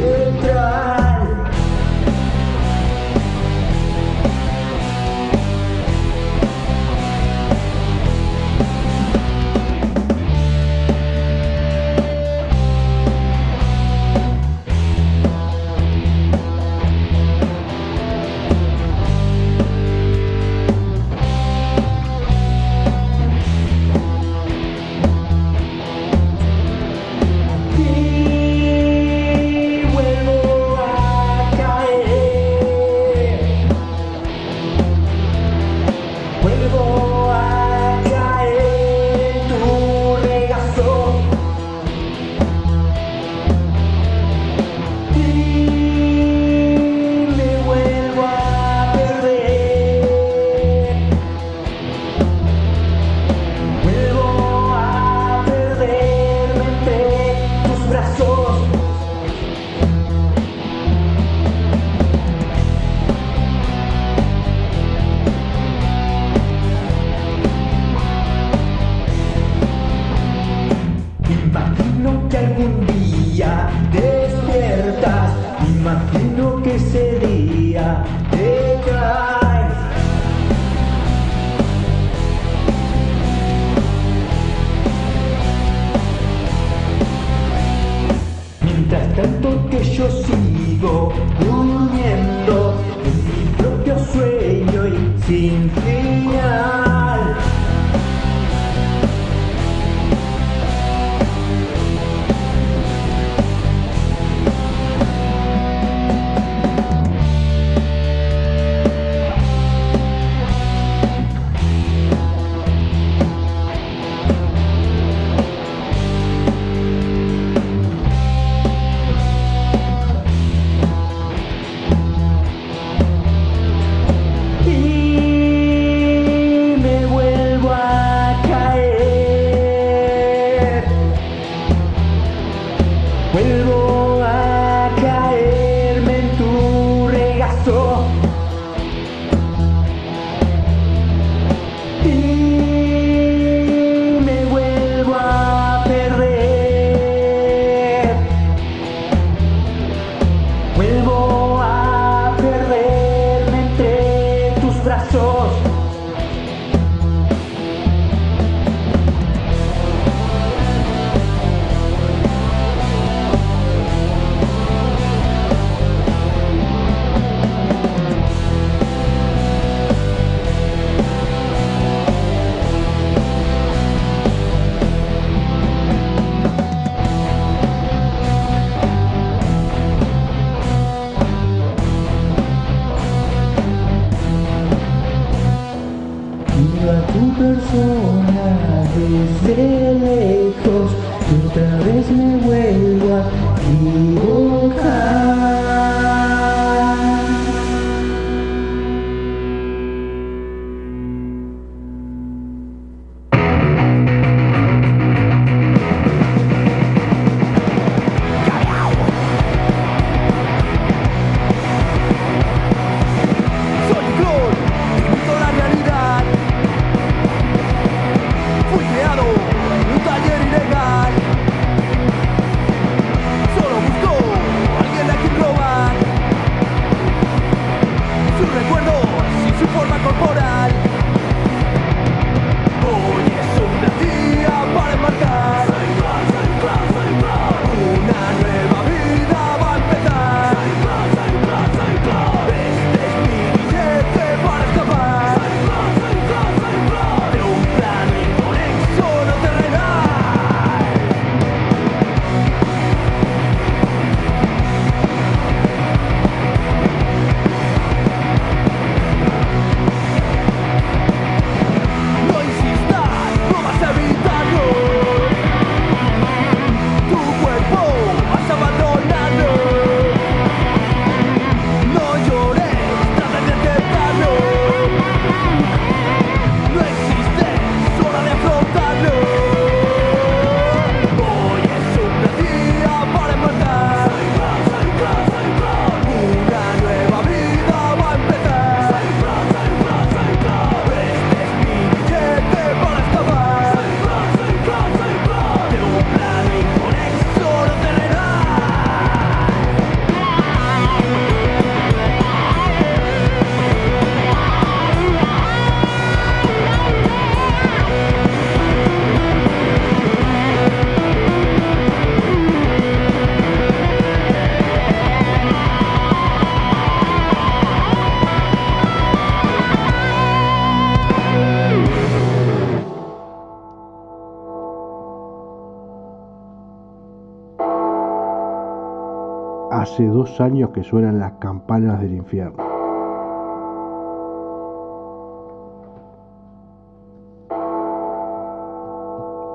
dos años que suenan las campanas del infierno.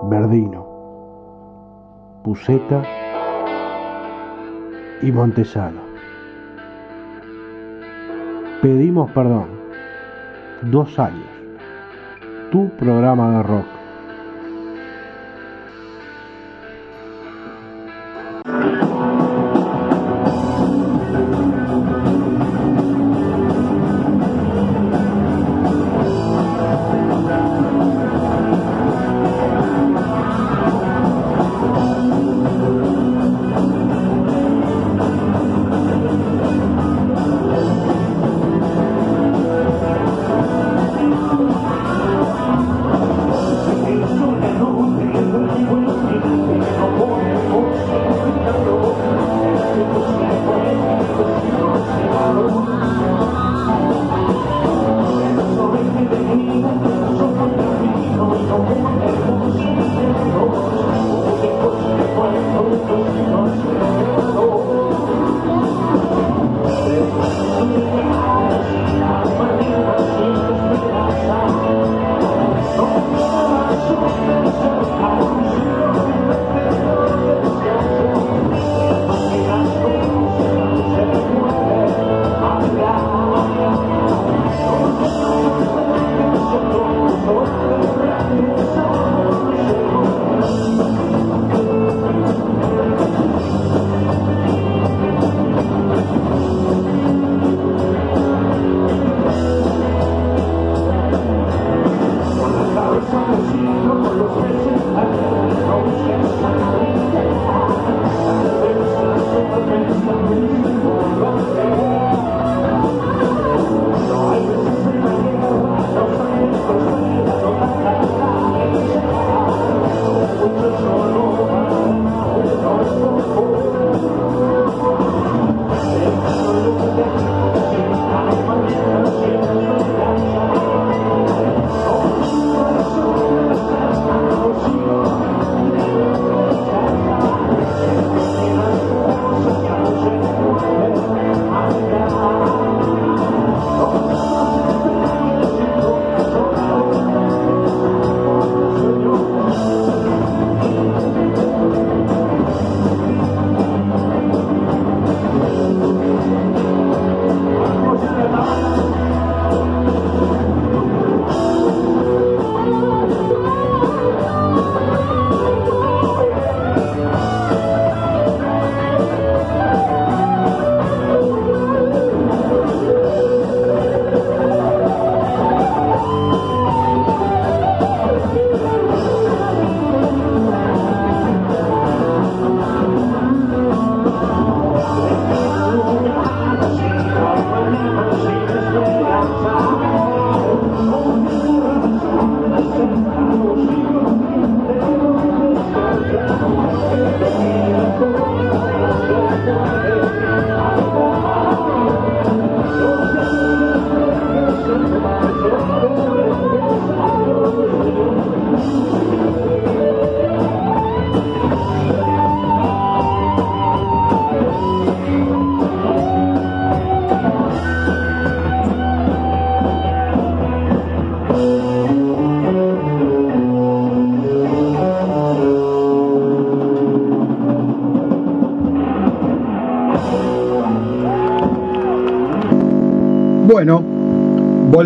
Verdino, Puseta y Montesano. Pedimos perdón. Dos años. Tu programa de rock.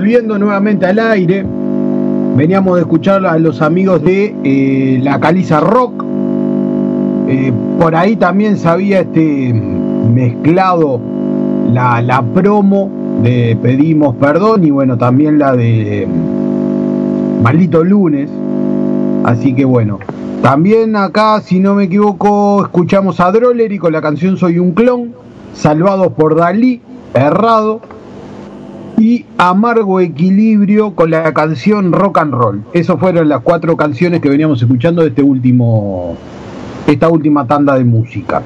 Volviendo nuevamente al aire, veníamos de escuchar a los amigos de eh, la Caliza Rock. Eh, por ahí también se había este, mezclado la, la, promo de Pedimos Perdón y bueno, también la de Maldito Lunes. Así que bueno, también acá, si no me equivoco, escuchamos a Drollery con la canción Soy un clon, Salvados por Dalí, Errado, y Amargo Equilibrio con la canción Rock and Roll. Esas fueron las cuatro canciones que veníamos escuchando de este último, esta última tanda de música.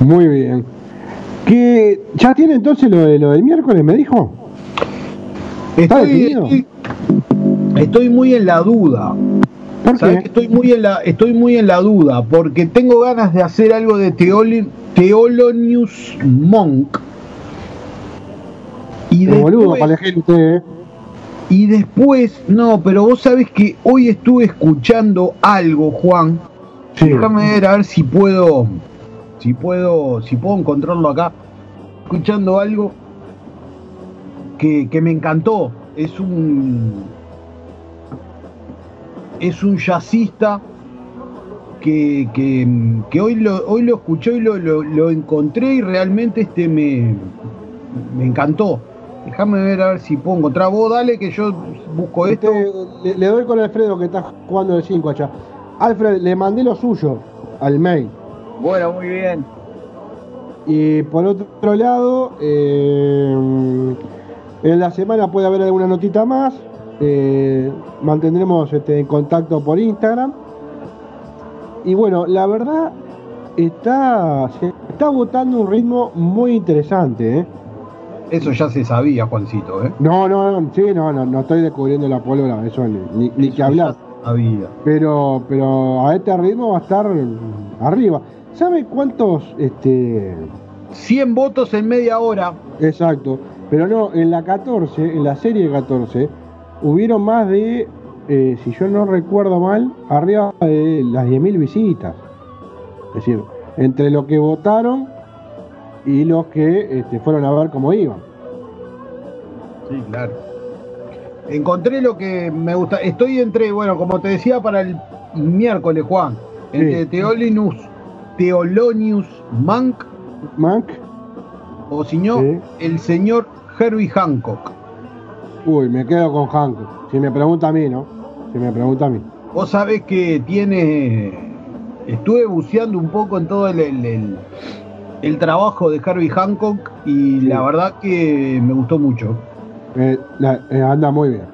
Muy bien. ¿Que ¿Ya tiene entonces lo, de, lo del miércoles, me dijo? ¿Está estoy, Estoy muy en la duda. Estoy muy en la, estoy muy en la duda porque tengo ganas de hacer algo de Teolonius Monk. Y después, para gente, ¿eh? Y después, no, pero vos sabés que hoy estuve escuchando algo, Juan. Déjame ver a ver si puedo, si puedo, si puedo encontrarlo acá. Escuchando algo que, que me encantó. Es un es un jazzista que, que, hoy, lo, hoy lo escuché y lo, lo, encontré y realmente este me, me encantó. Déjame ver a ver si puedo encontrar. Vos dale que yo busco esto. le, doy con Alfredo que está jugando el 5 allá. Alfred, le mandé lo suyo al mail. Bueno, muy bien. Y por otro lado, eh, en la semana puede haber alguna notita más. Eh, mantendremos este, en contacto por Instagram. Y bueno, la verdad está, se está votando un ritmo muy interesante. ¿eh? Eso ya se sabía, Juancito. ¿eh? No, no, no, sí, no, no, no estoy descubriendo la pólvora, eso ni, ni, que hablar. Pero, pero a este ritmo va a estar arriba. ¿Sabe cuántos? Este... 100 votos en media hora. Exacto. Pero no, en la 14, en la serie 14, hubieron más de, eh, si yo no recuerdo mal, arriba de las 10.000 visitas. Es decir, entre los que votaron y los que este, fueron a ver cómo iban. Sí, claro. Encontré lo que me gusta. Estoy entre, bueno, como te decía, para el miércoles, Juan, entre Teolinus, Teolonius Mank, Mank, o si no, el señor Herbie Hancock. Uy, me quedo con Hank. Si me pregunta a mí, ¿no? Si me pregunta a mí. Vos sabés que tiene. Estuve buceando un poco en todo el, el, trabajo de Harvey Hancock y la verdad que me gustó mucho. Eh, eh, anda muy bien.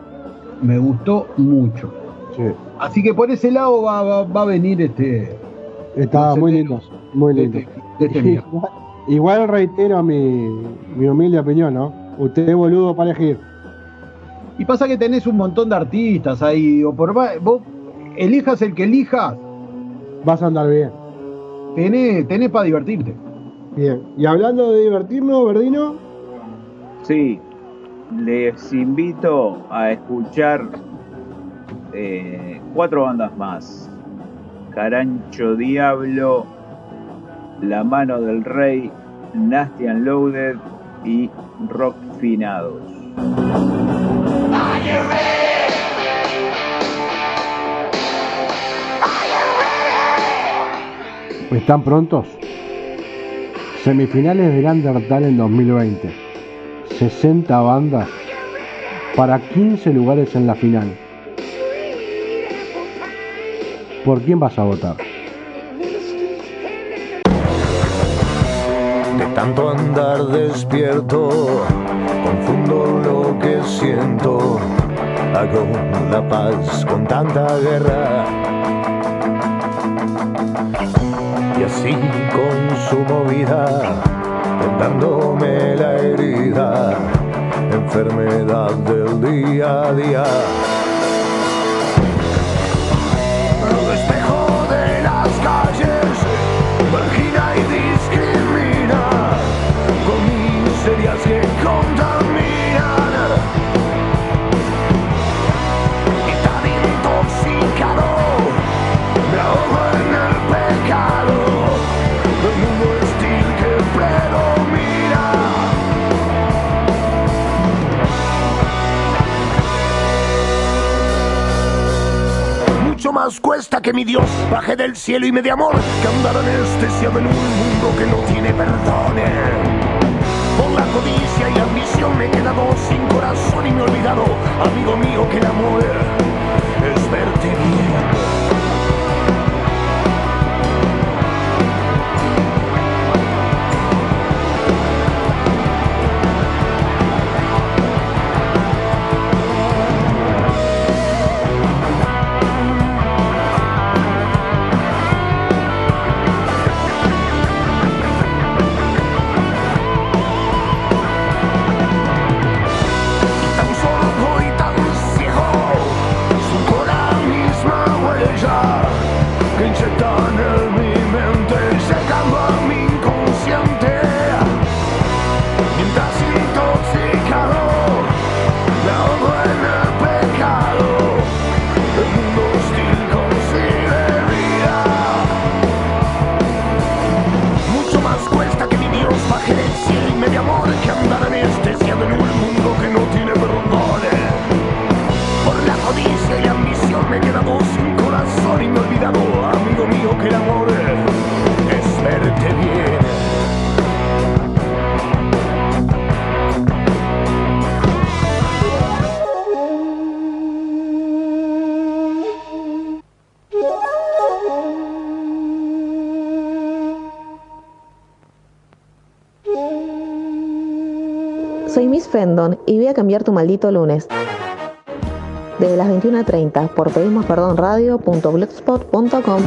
Me gustó mucho. Sí. Así que por ese lado va, va, a venir este. Está muy lindo. Muy lindo. Este igual, reitero mi, mi humilde opinión, ¿no? Usted es boludo para elegir. Y pasa que tenés un montón de artistas ahí, o por vos elijas el que elijas. Vas a andar bien. Tenés, tenés para divertirte. Bien. Y hablando de divertirnos, Verdino. Sí, les invito a escuchar eh, cuatro bandas más. Carancho Diablo, La Mano del Rey, Nasty Loaded y Rock Finados. ¿Están prontos? Semifinales del Undertale en 2020. 60 bandas para 15 lugares en la final. ¿Por quién vas a votar? De tanto andar despierto, confundo lo que siento. Hago la paz con tanta guerra y así con su movida, vendándome la herida, enfermedad del día a día. Lo despejo de las calles. Más cuesta que mi Dios baje del cielo y me dé amor que andar anestesiado en un mundo que no tiene perdón. Por la codicia y la ambición me he quedado sin corazón y me he olvidado, amigo mío, que el amor es verte Fendon y voy a cambiar tu maldito lunes. Desde las 21.30 por pedimos perdón radio.blogspot.com.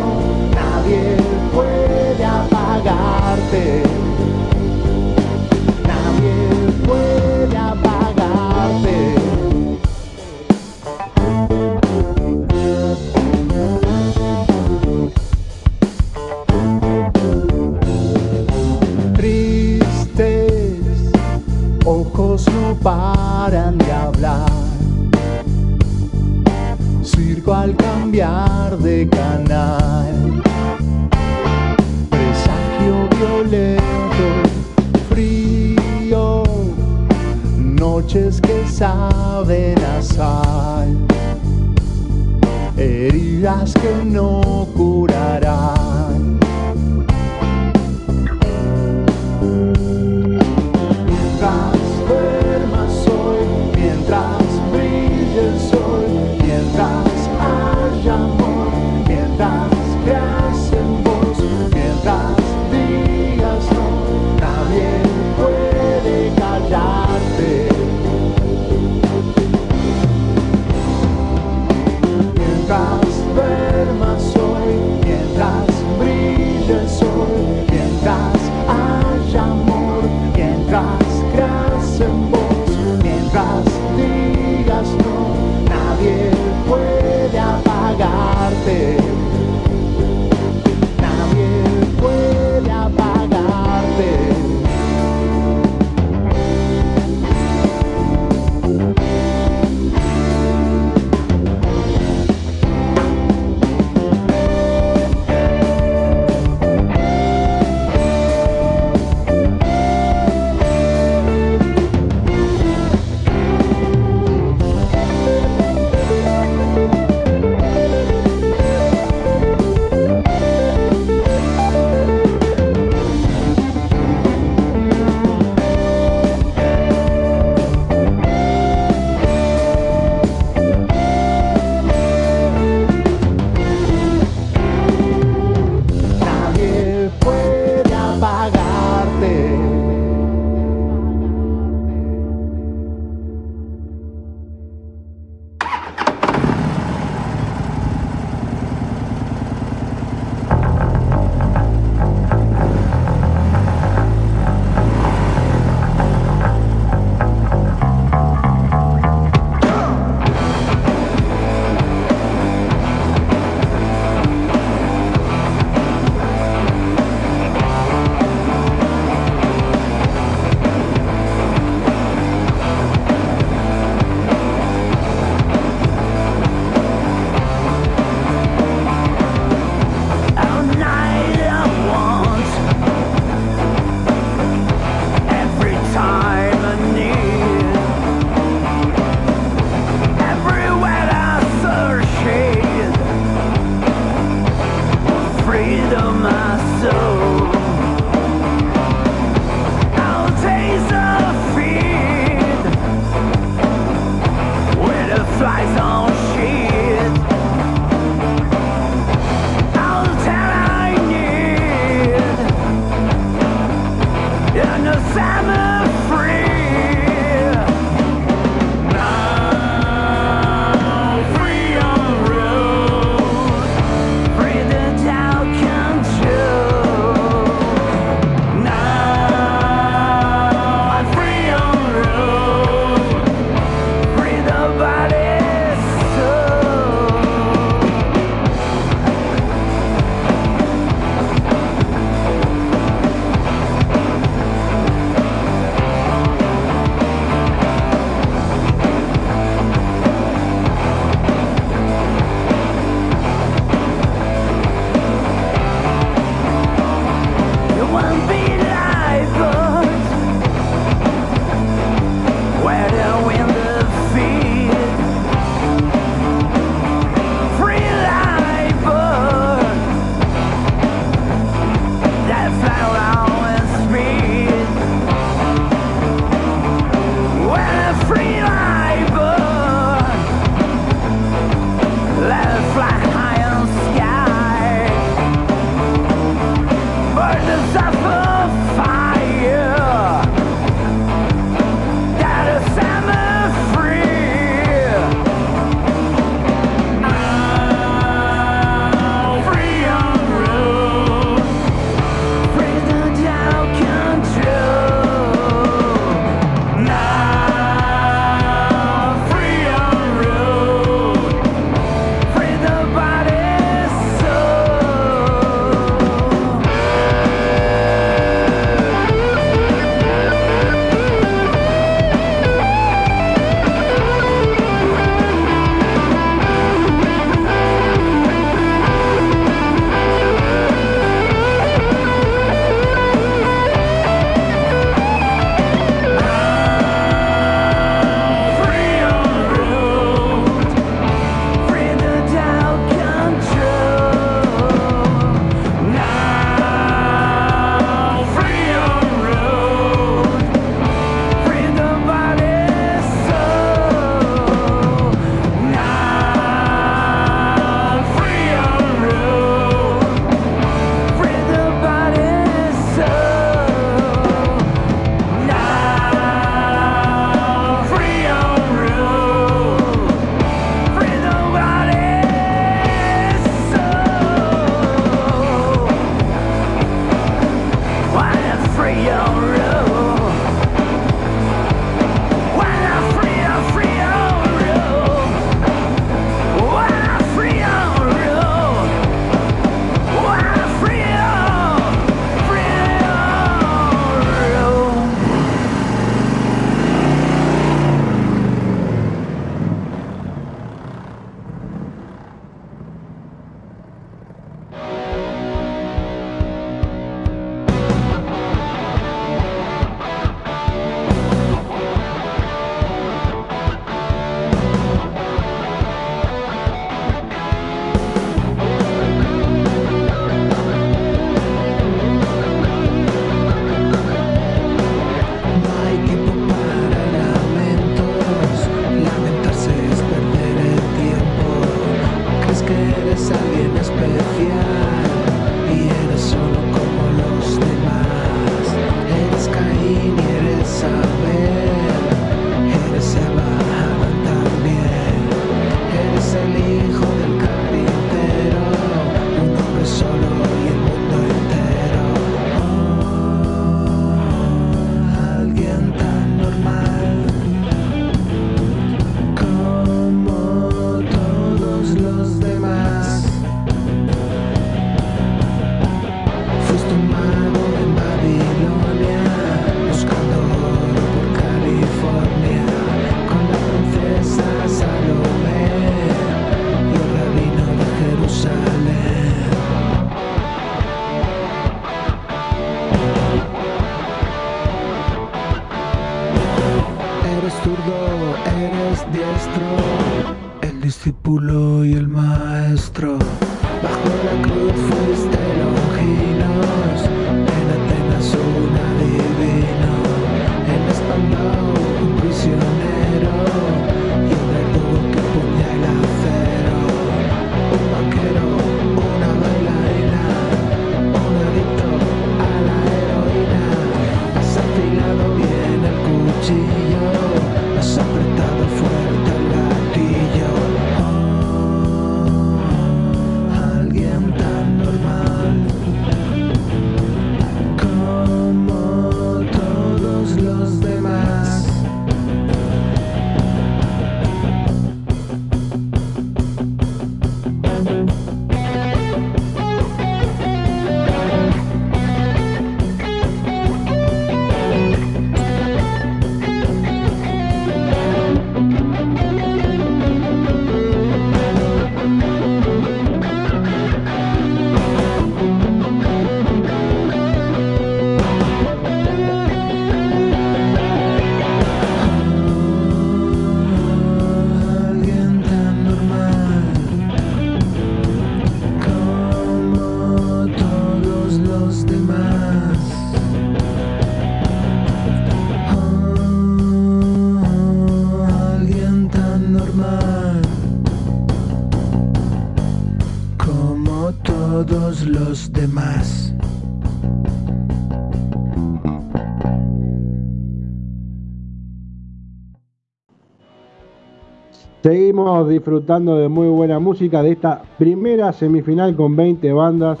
Seguimos disfrutando de muy buena música de esta primera semifinal con 20 bandas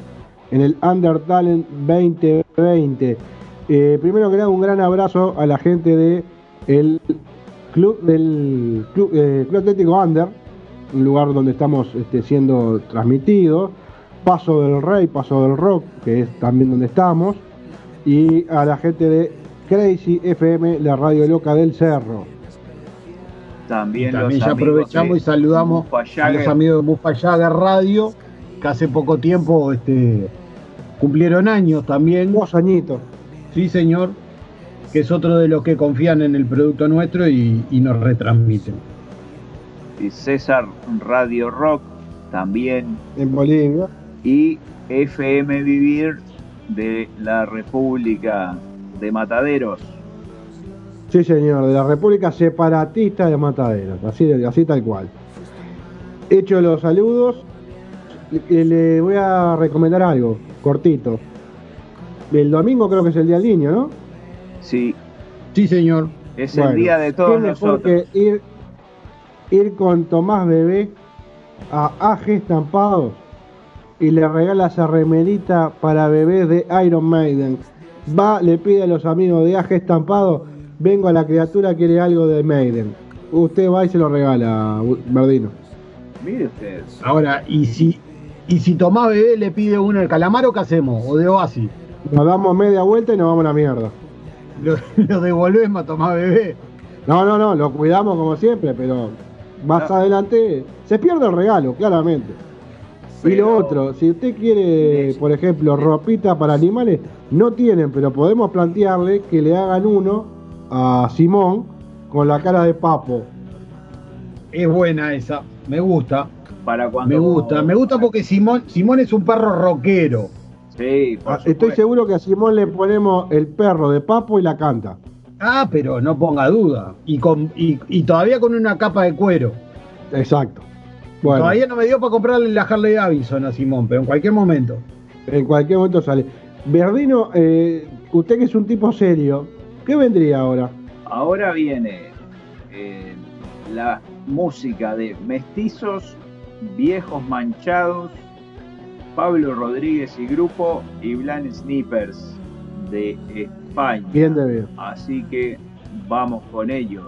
en el Under Talent 2020. Eh, primero que nada, un gran abrazo a la gente de el club del Club, eh, Atlético Under, un lugar donde estamos este, siendo transmitidos. Paso del Rey, Paso del Rock, que es también donde estamos. Y a la gente de Crazy FM, la radio loca del Cerro. También, También los ya aprovechamos y saludamos a los amigos de Mufa Jagger Radio, que hace poco tiempo este, cumplieron años también. Dos añitos. Sí, señor, que es otro de los que confían en el producto nuestro y, y nos retransmiten. y César Radio Rock también En Bolivia. y FM Vivir de la República de Mataderos. Sí, señor, de la República Separatista de Mataderos, así, de- así tal cual. Hecho los saludos, le, le voy a recomendar algo, cortito. El domingo creo que es el día del niño, ¿no? Sí, Sí, señor. es Bueno, el día de ¿Qué todos mejor nosotros. que ir, ir con Tomás Bebé a AG Estampados y le regala esa remerita para bebés de Iron Maiden? Va, le pide a los amigos de AG Estampados, vengo a la criatura, quiere algo de Maiden. Usted va y se lo regala, Verdino. Mire usted, Ahora, y si, y si Tomás Bebé le pide uno al calamaro, ¿qué hacemos? O de Oasis. Nos damos media vuelta y nos vamos a la mierda. Lo, lo devolvemos a Tomás Bebé. No, no, no, lo cuidamos como siempre, pero más No. adelante se pierde el regalo, claramente. Y lo otro, si usted quiere, por ejemplo, ropita para animales, no tienen, pero podemos plantearle que le hagan uno a Simón con la cara de papo. Es buena esa, me gusta. para cuando. Me gusta, me gusta porque Simón, Simón es un perro rockero. Sí, por Ah, Estoy seguro que a Simón le ponemos el perro de papo y la canta. Ah, pero no ponga duda. Y, con, y, y todavía con una capa de cuero. Exacto. Bueno, Todavía no me dio para comprarle la Harley Davidson a Simón, pero en cualquier momento. en cualquier momento sale. Verdino, eh, usted que es un tipo serio, ¿qué vendría ahora? Ahora viene eh, la música de Mestizos, Viejos Manchados, Pablo Rodríguez y Grupo y Blan Snippers de España. Bien de bien. Así que vamos con ellos.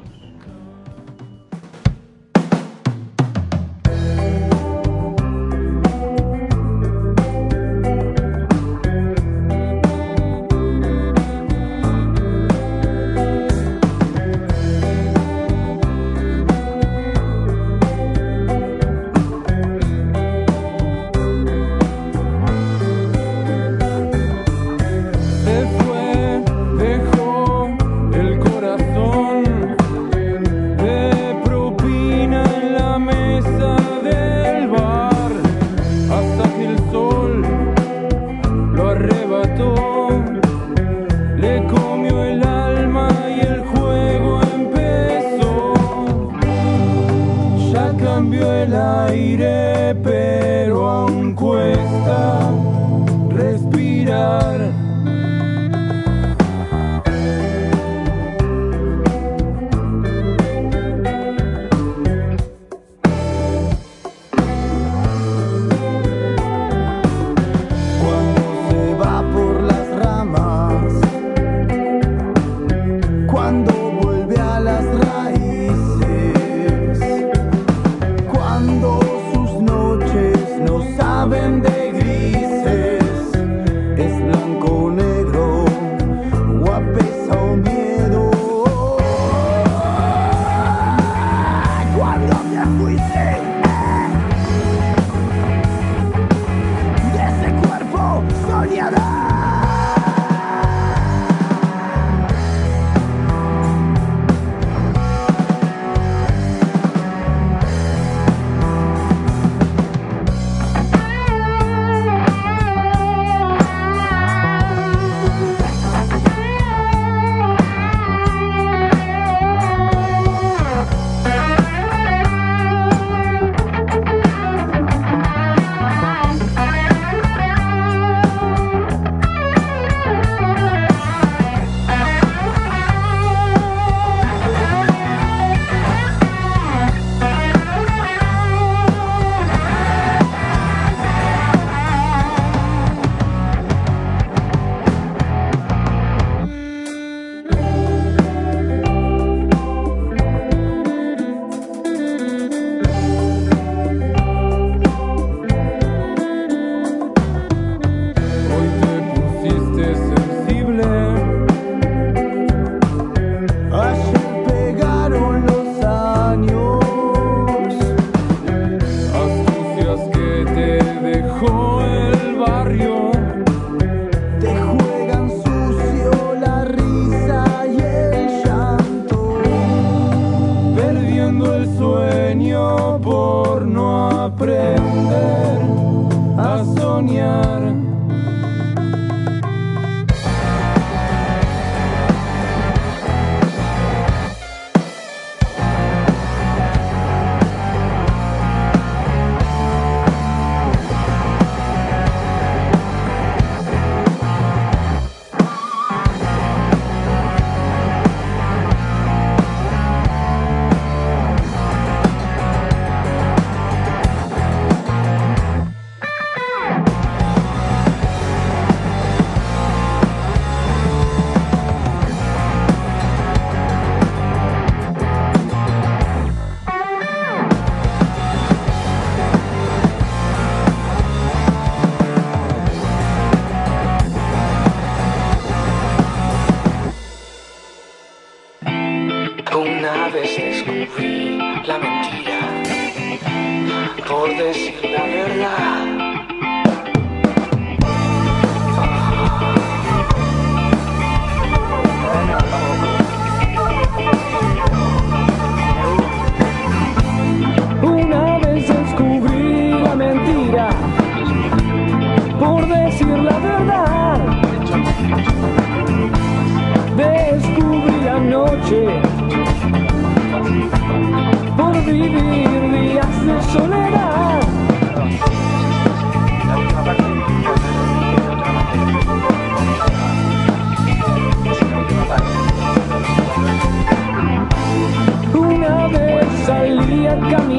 Salí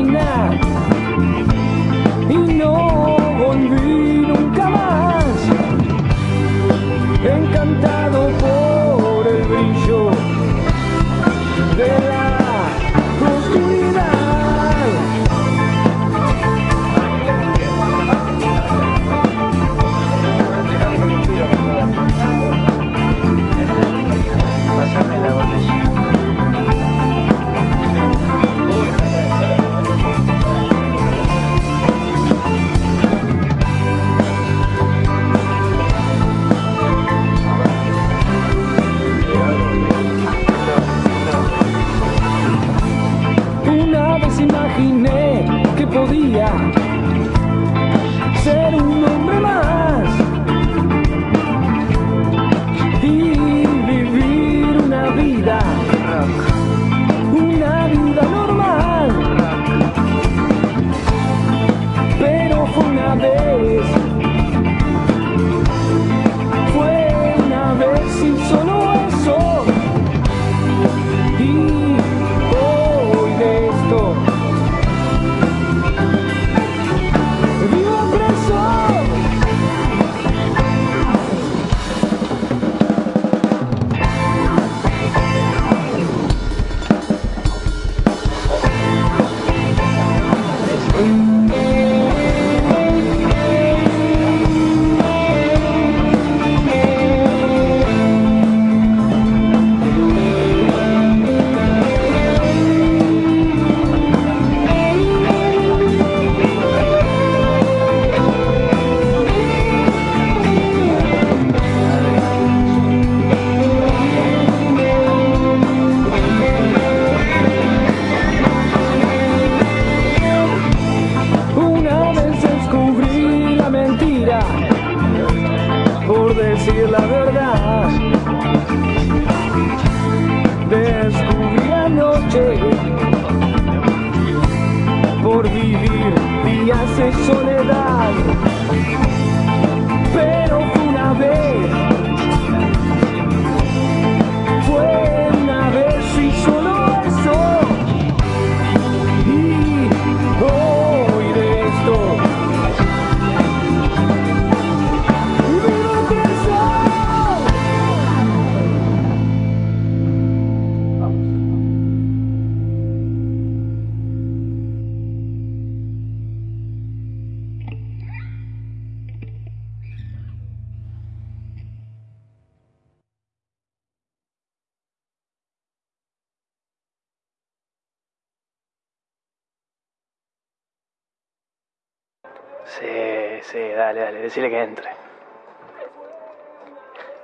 decile que entre.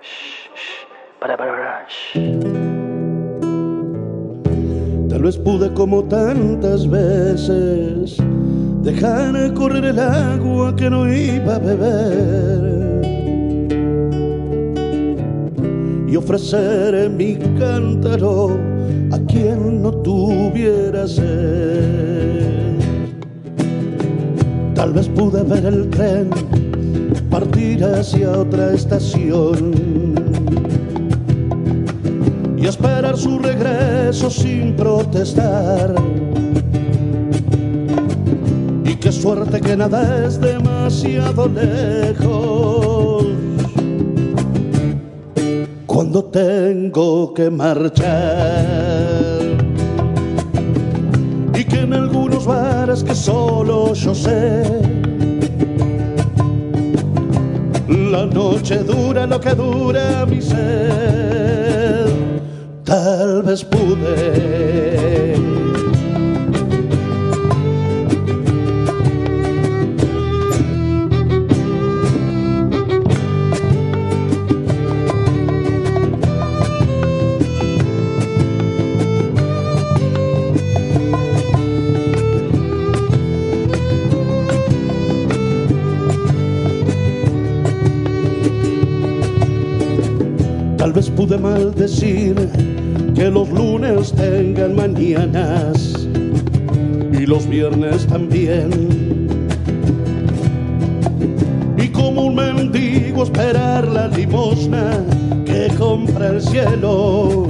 Shh. Para, para, para. Tal vez pude como tantas veces dejar correr el agua que no iba a beber y ofrecer mi cántaro a quien no tuviera sed. Tal vez pude ver el tren partir hacia otra estación y esperar su regreso sin protestar. Y qué suerte que nada es demasiado lejos cuando tengo que marchar. Y que en algunos bares que solo yo sé, la noche dura lo que dura mi sed. Tal vez pude Pude maldecir que los lunes tengan mañanas y los viernes también. Y como un mendigo esperar la limosna que compra el cielo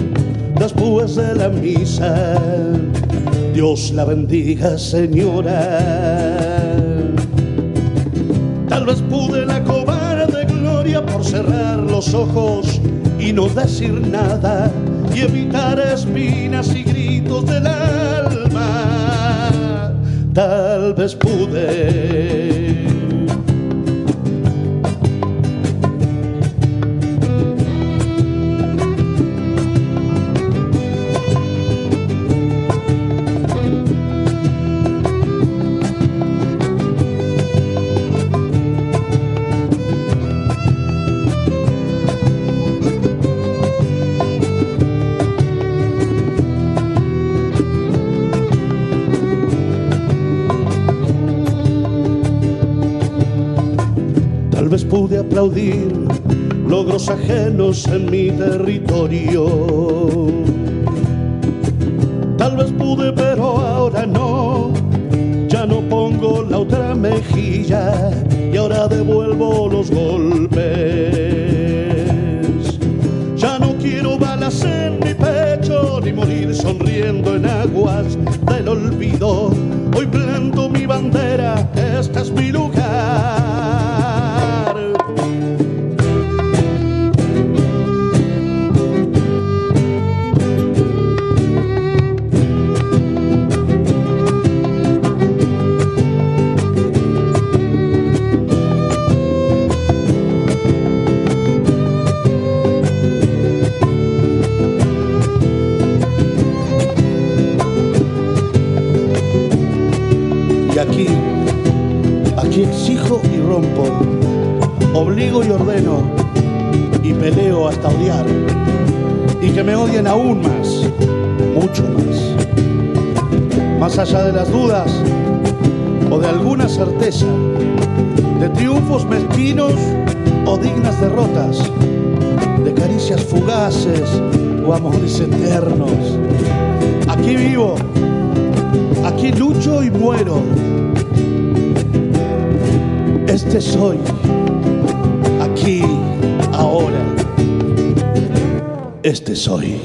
después de la misa. Dios la bendiga, señora. Tal vez pude la cobarde gloria por cerrar los ojos y no decir nada y evitar espinas y gritos del alma. Tal vez pude. Ajenos en mi territorio. De triunfos mezquinos o dignas derrotas, de caricias fugaces o amores eternos. Aquí vivo, aquí lucho y muero. Este soy, aquí, ahora. Este soy.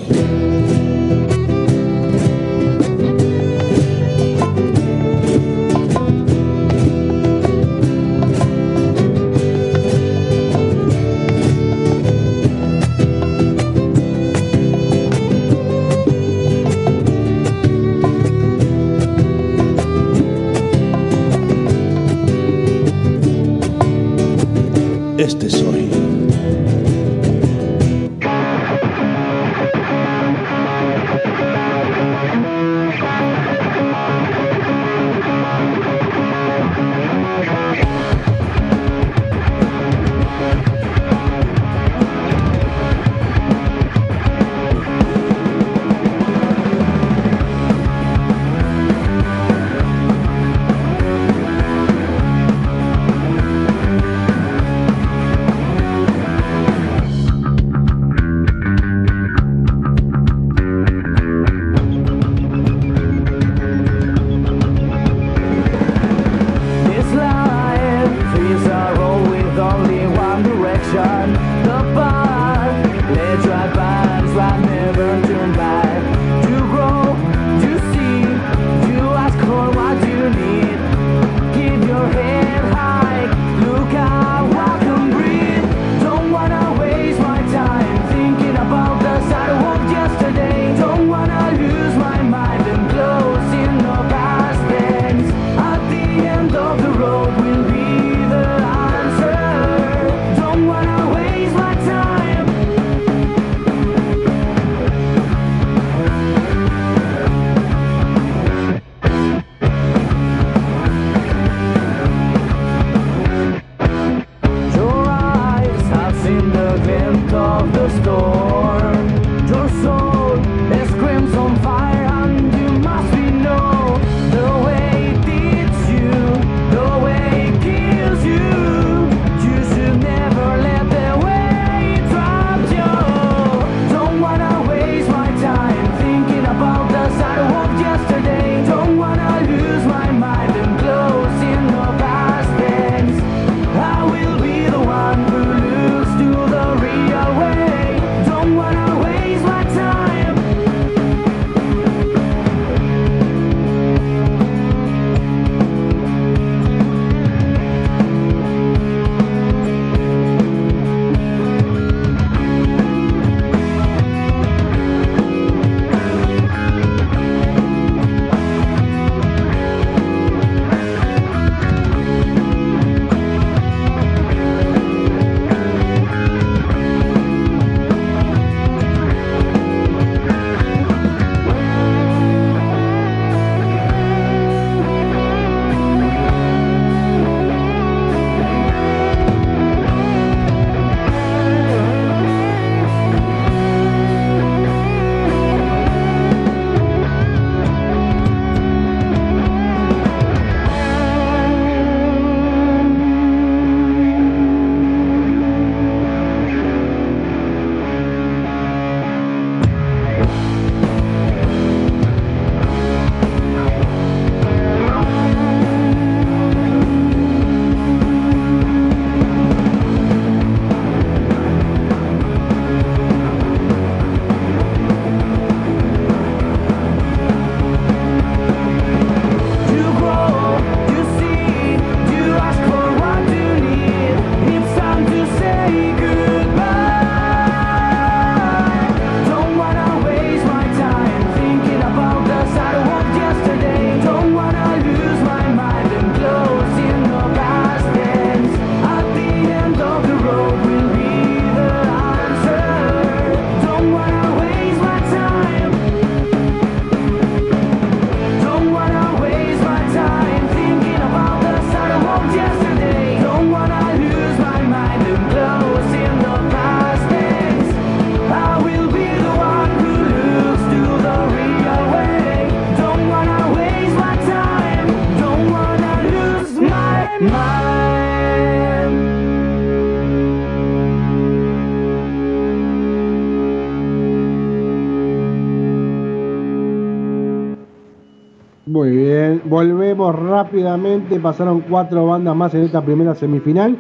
rápidamente pasaron cuatro bandas más en esta primera semifinal.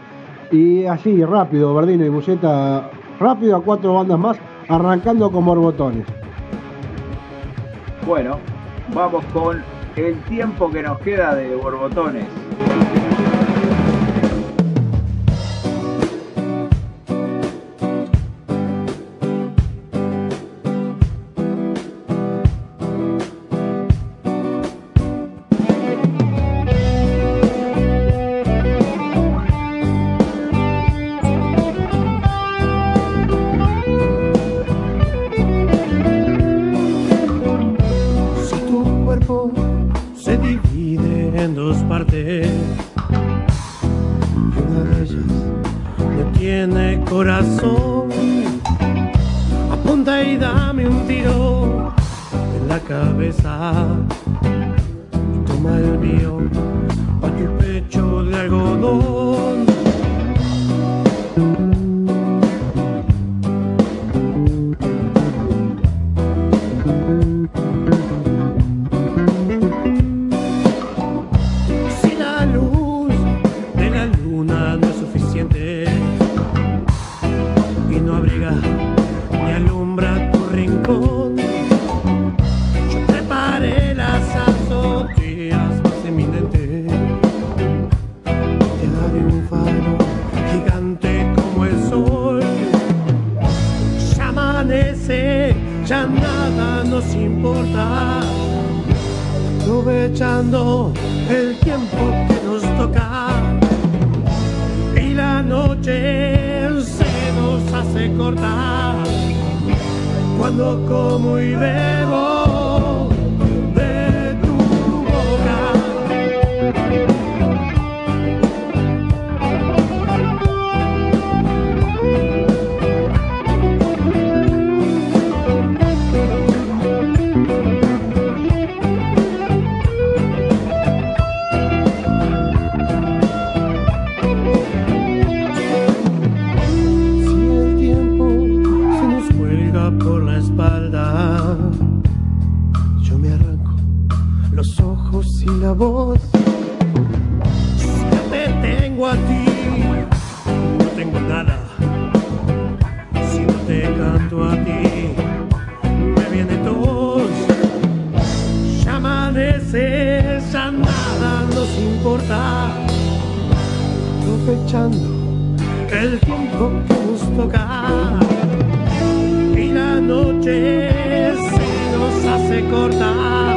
Y así, rápido, Verdino y Bulleta, rápido a cuatro bandas más, arrancando con borbotones. Bueno, vamos con el tiempo que nos queda de borbotones. sin importar, aprovechando el tiempo que nos toca y la noche se nos hace corta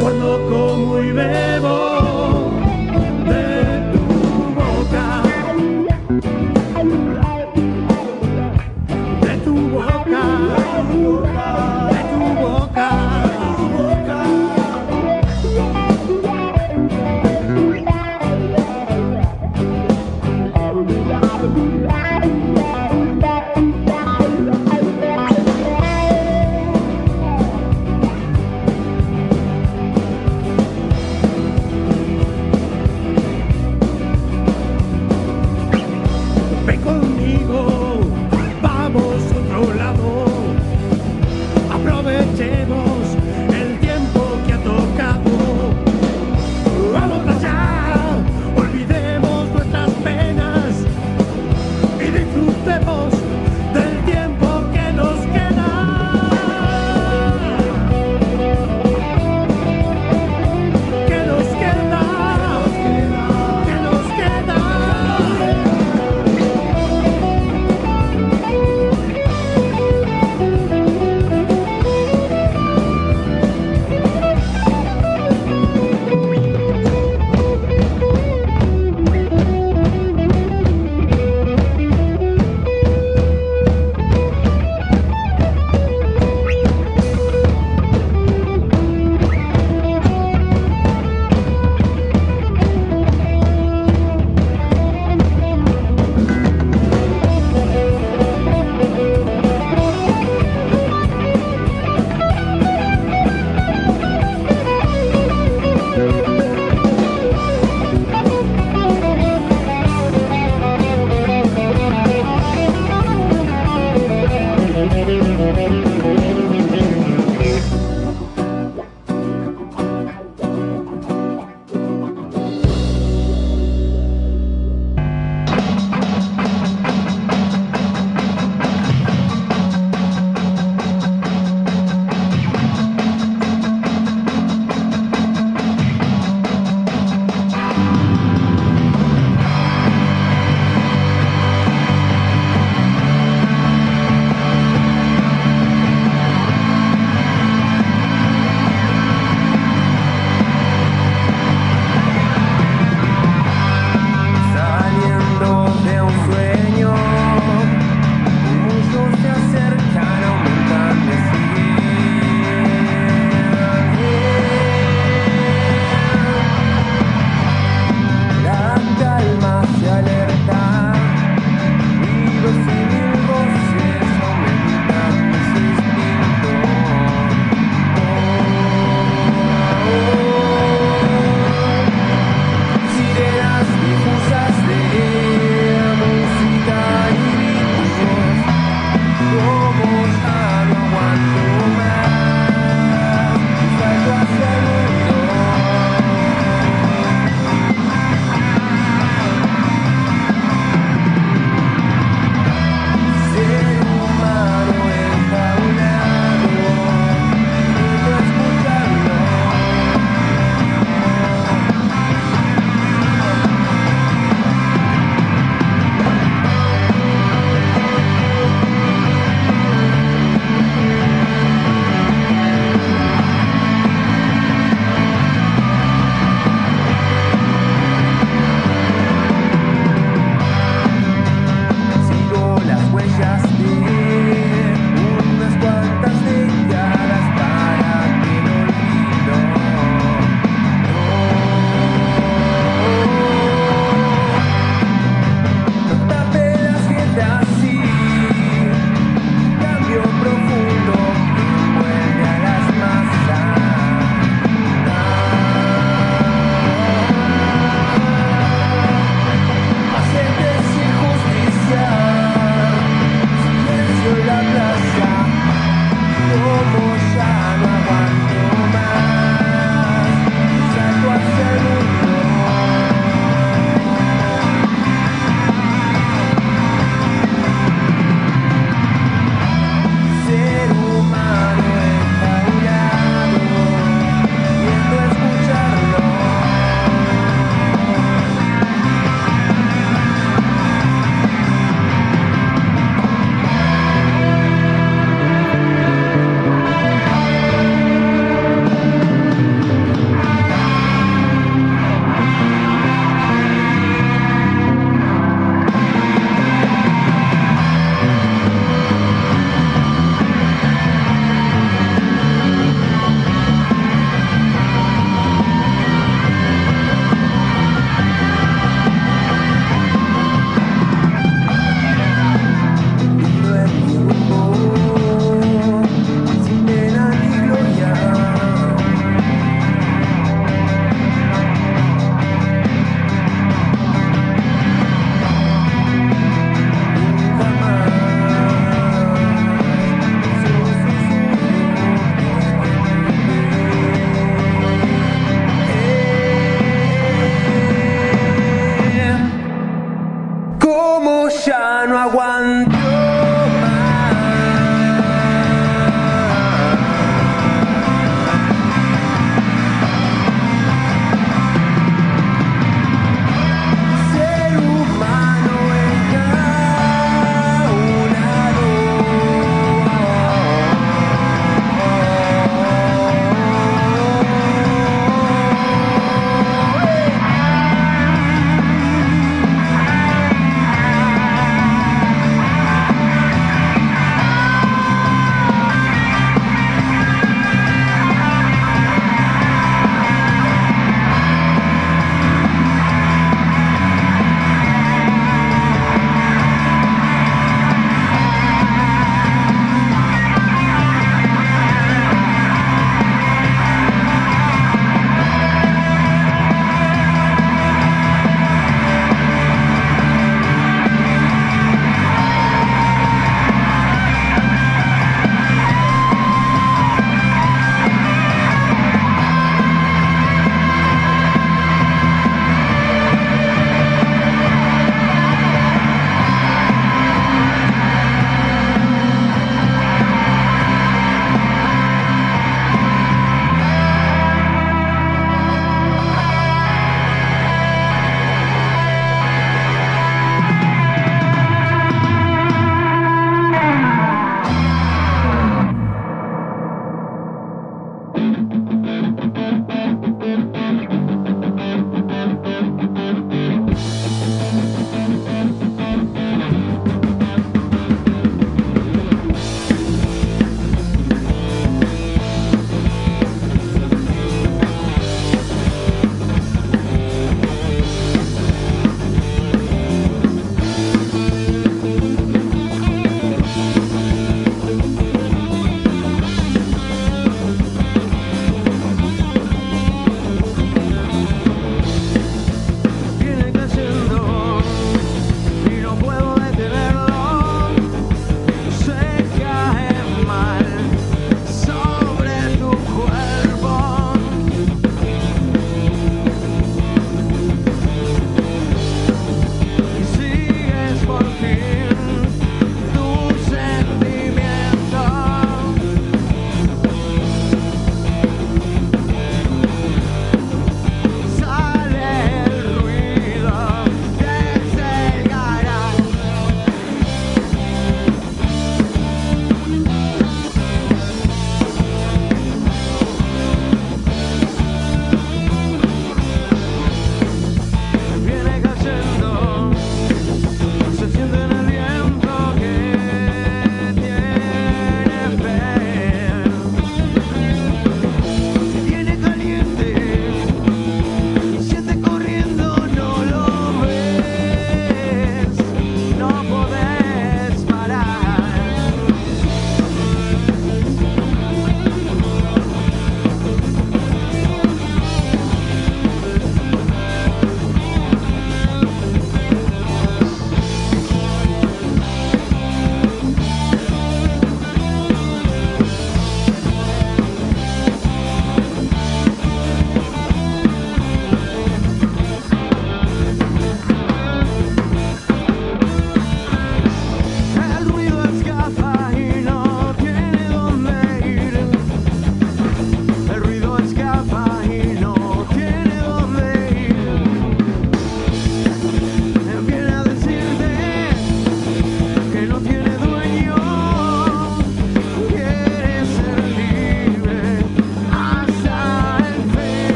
cuando como y bebo.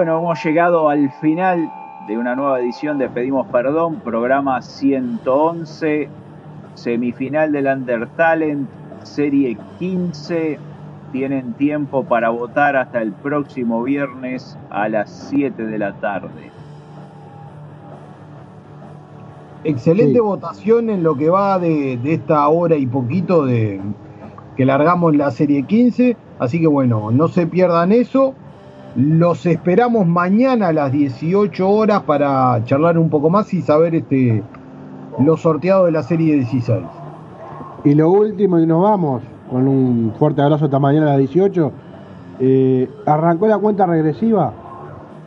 Bueno, hemos llegado al final de una nueva edición de Pedimos Perdón, programa 111, semifinal del Undertalent, serie 15. Tienen tiempo para votar hasta el próximo viernes a las 7 de la tarde. Excelente Sí. votación en lo que va de, de esta hora y poquito de que largamos la serie 15. Así que bueno, no se pierdan eso. Los esperamos mañana a las 18 horas para charlar un poco más y saber este los sorteados de la serie 16. Y lo último, y nos vamos con un fuerte abrazo hasta mañana a las 18. Eh, arrancó la cuenta regresiva.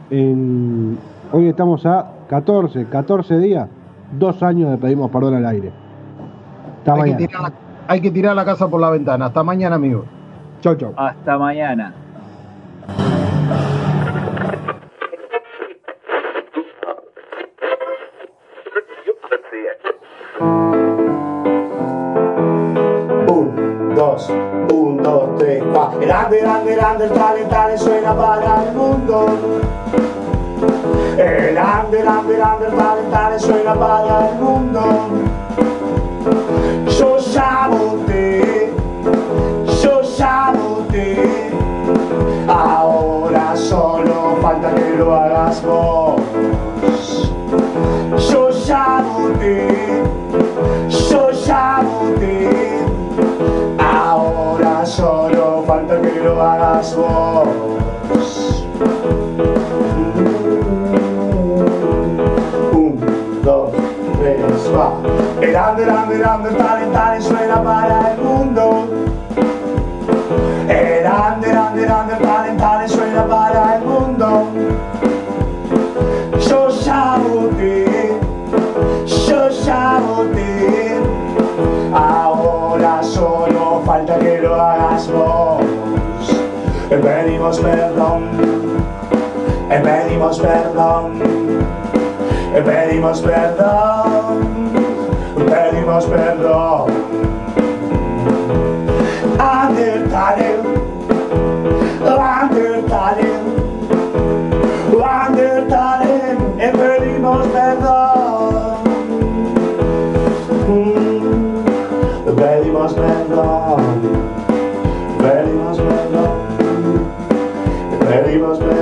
En, hoy estamos a 14, 14 días, dos años de pedimos perdón al aire. Hasta Hay que, mañana. tirar la, hay que tirar la casa por la ventana. Hasta mañana, amigos. Chau, chau. Hasta mañana. El talent, talent suena para el mundo. El grande, grande, grande, el talent, talent suena para el mundo. Yo sabote, yo sabote. Ahora solo falta que lo hagas vos. Yo sabote, yo sabote. Ahora solo falta que lo hagas vos. Un, dos, tres, va. Grande, grande, grande, talent, talent suena para el mundo. Grande, grande, grande, talent, talent suena para el mundo. Yo sabote, yo sabote. Ahora Pedimos perdón, pedimos perdón, pedimos perdón, pedimos perdón. Undertale, Undertale, Undertale, e pedimos perdón. Mm, Pedimos perdón, pedimos perdón, pedimos perdón.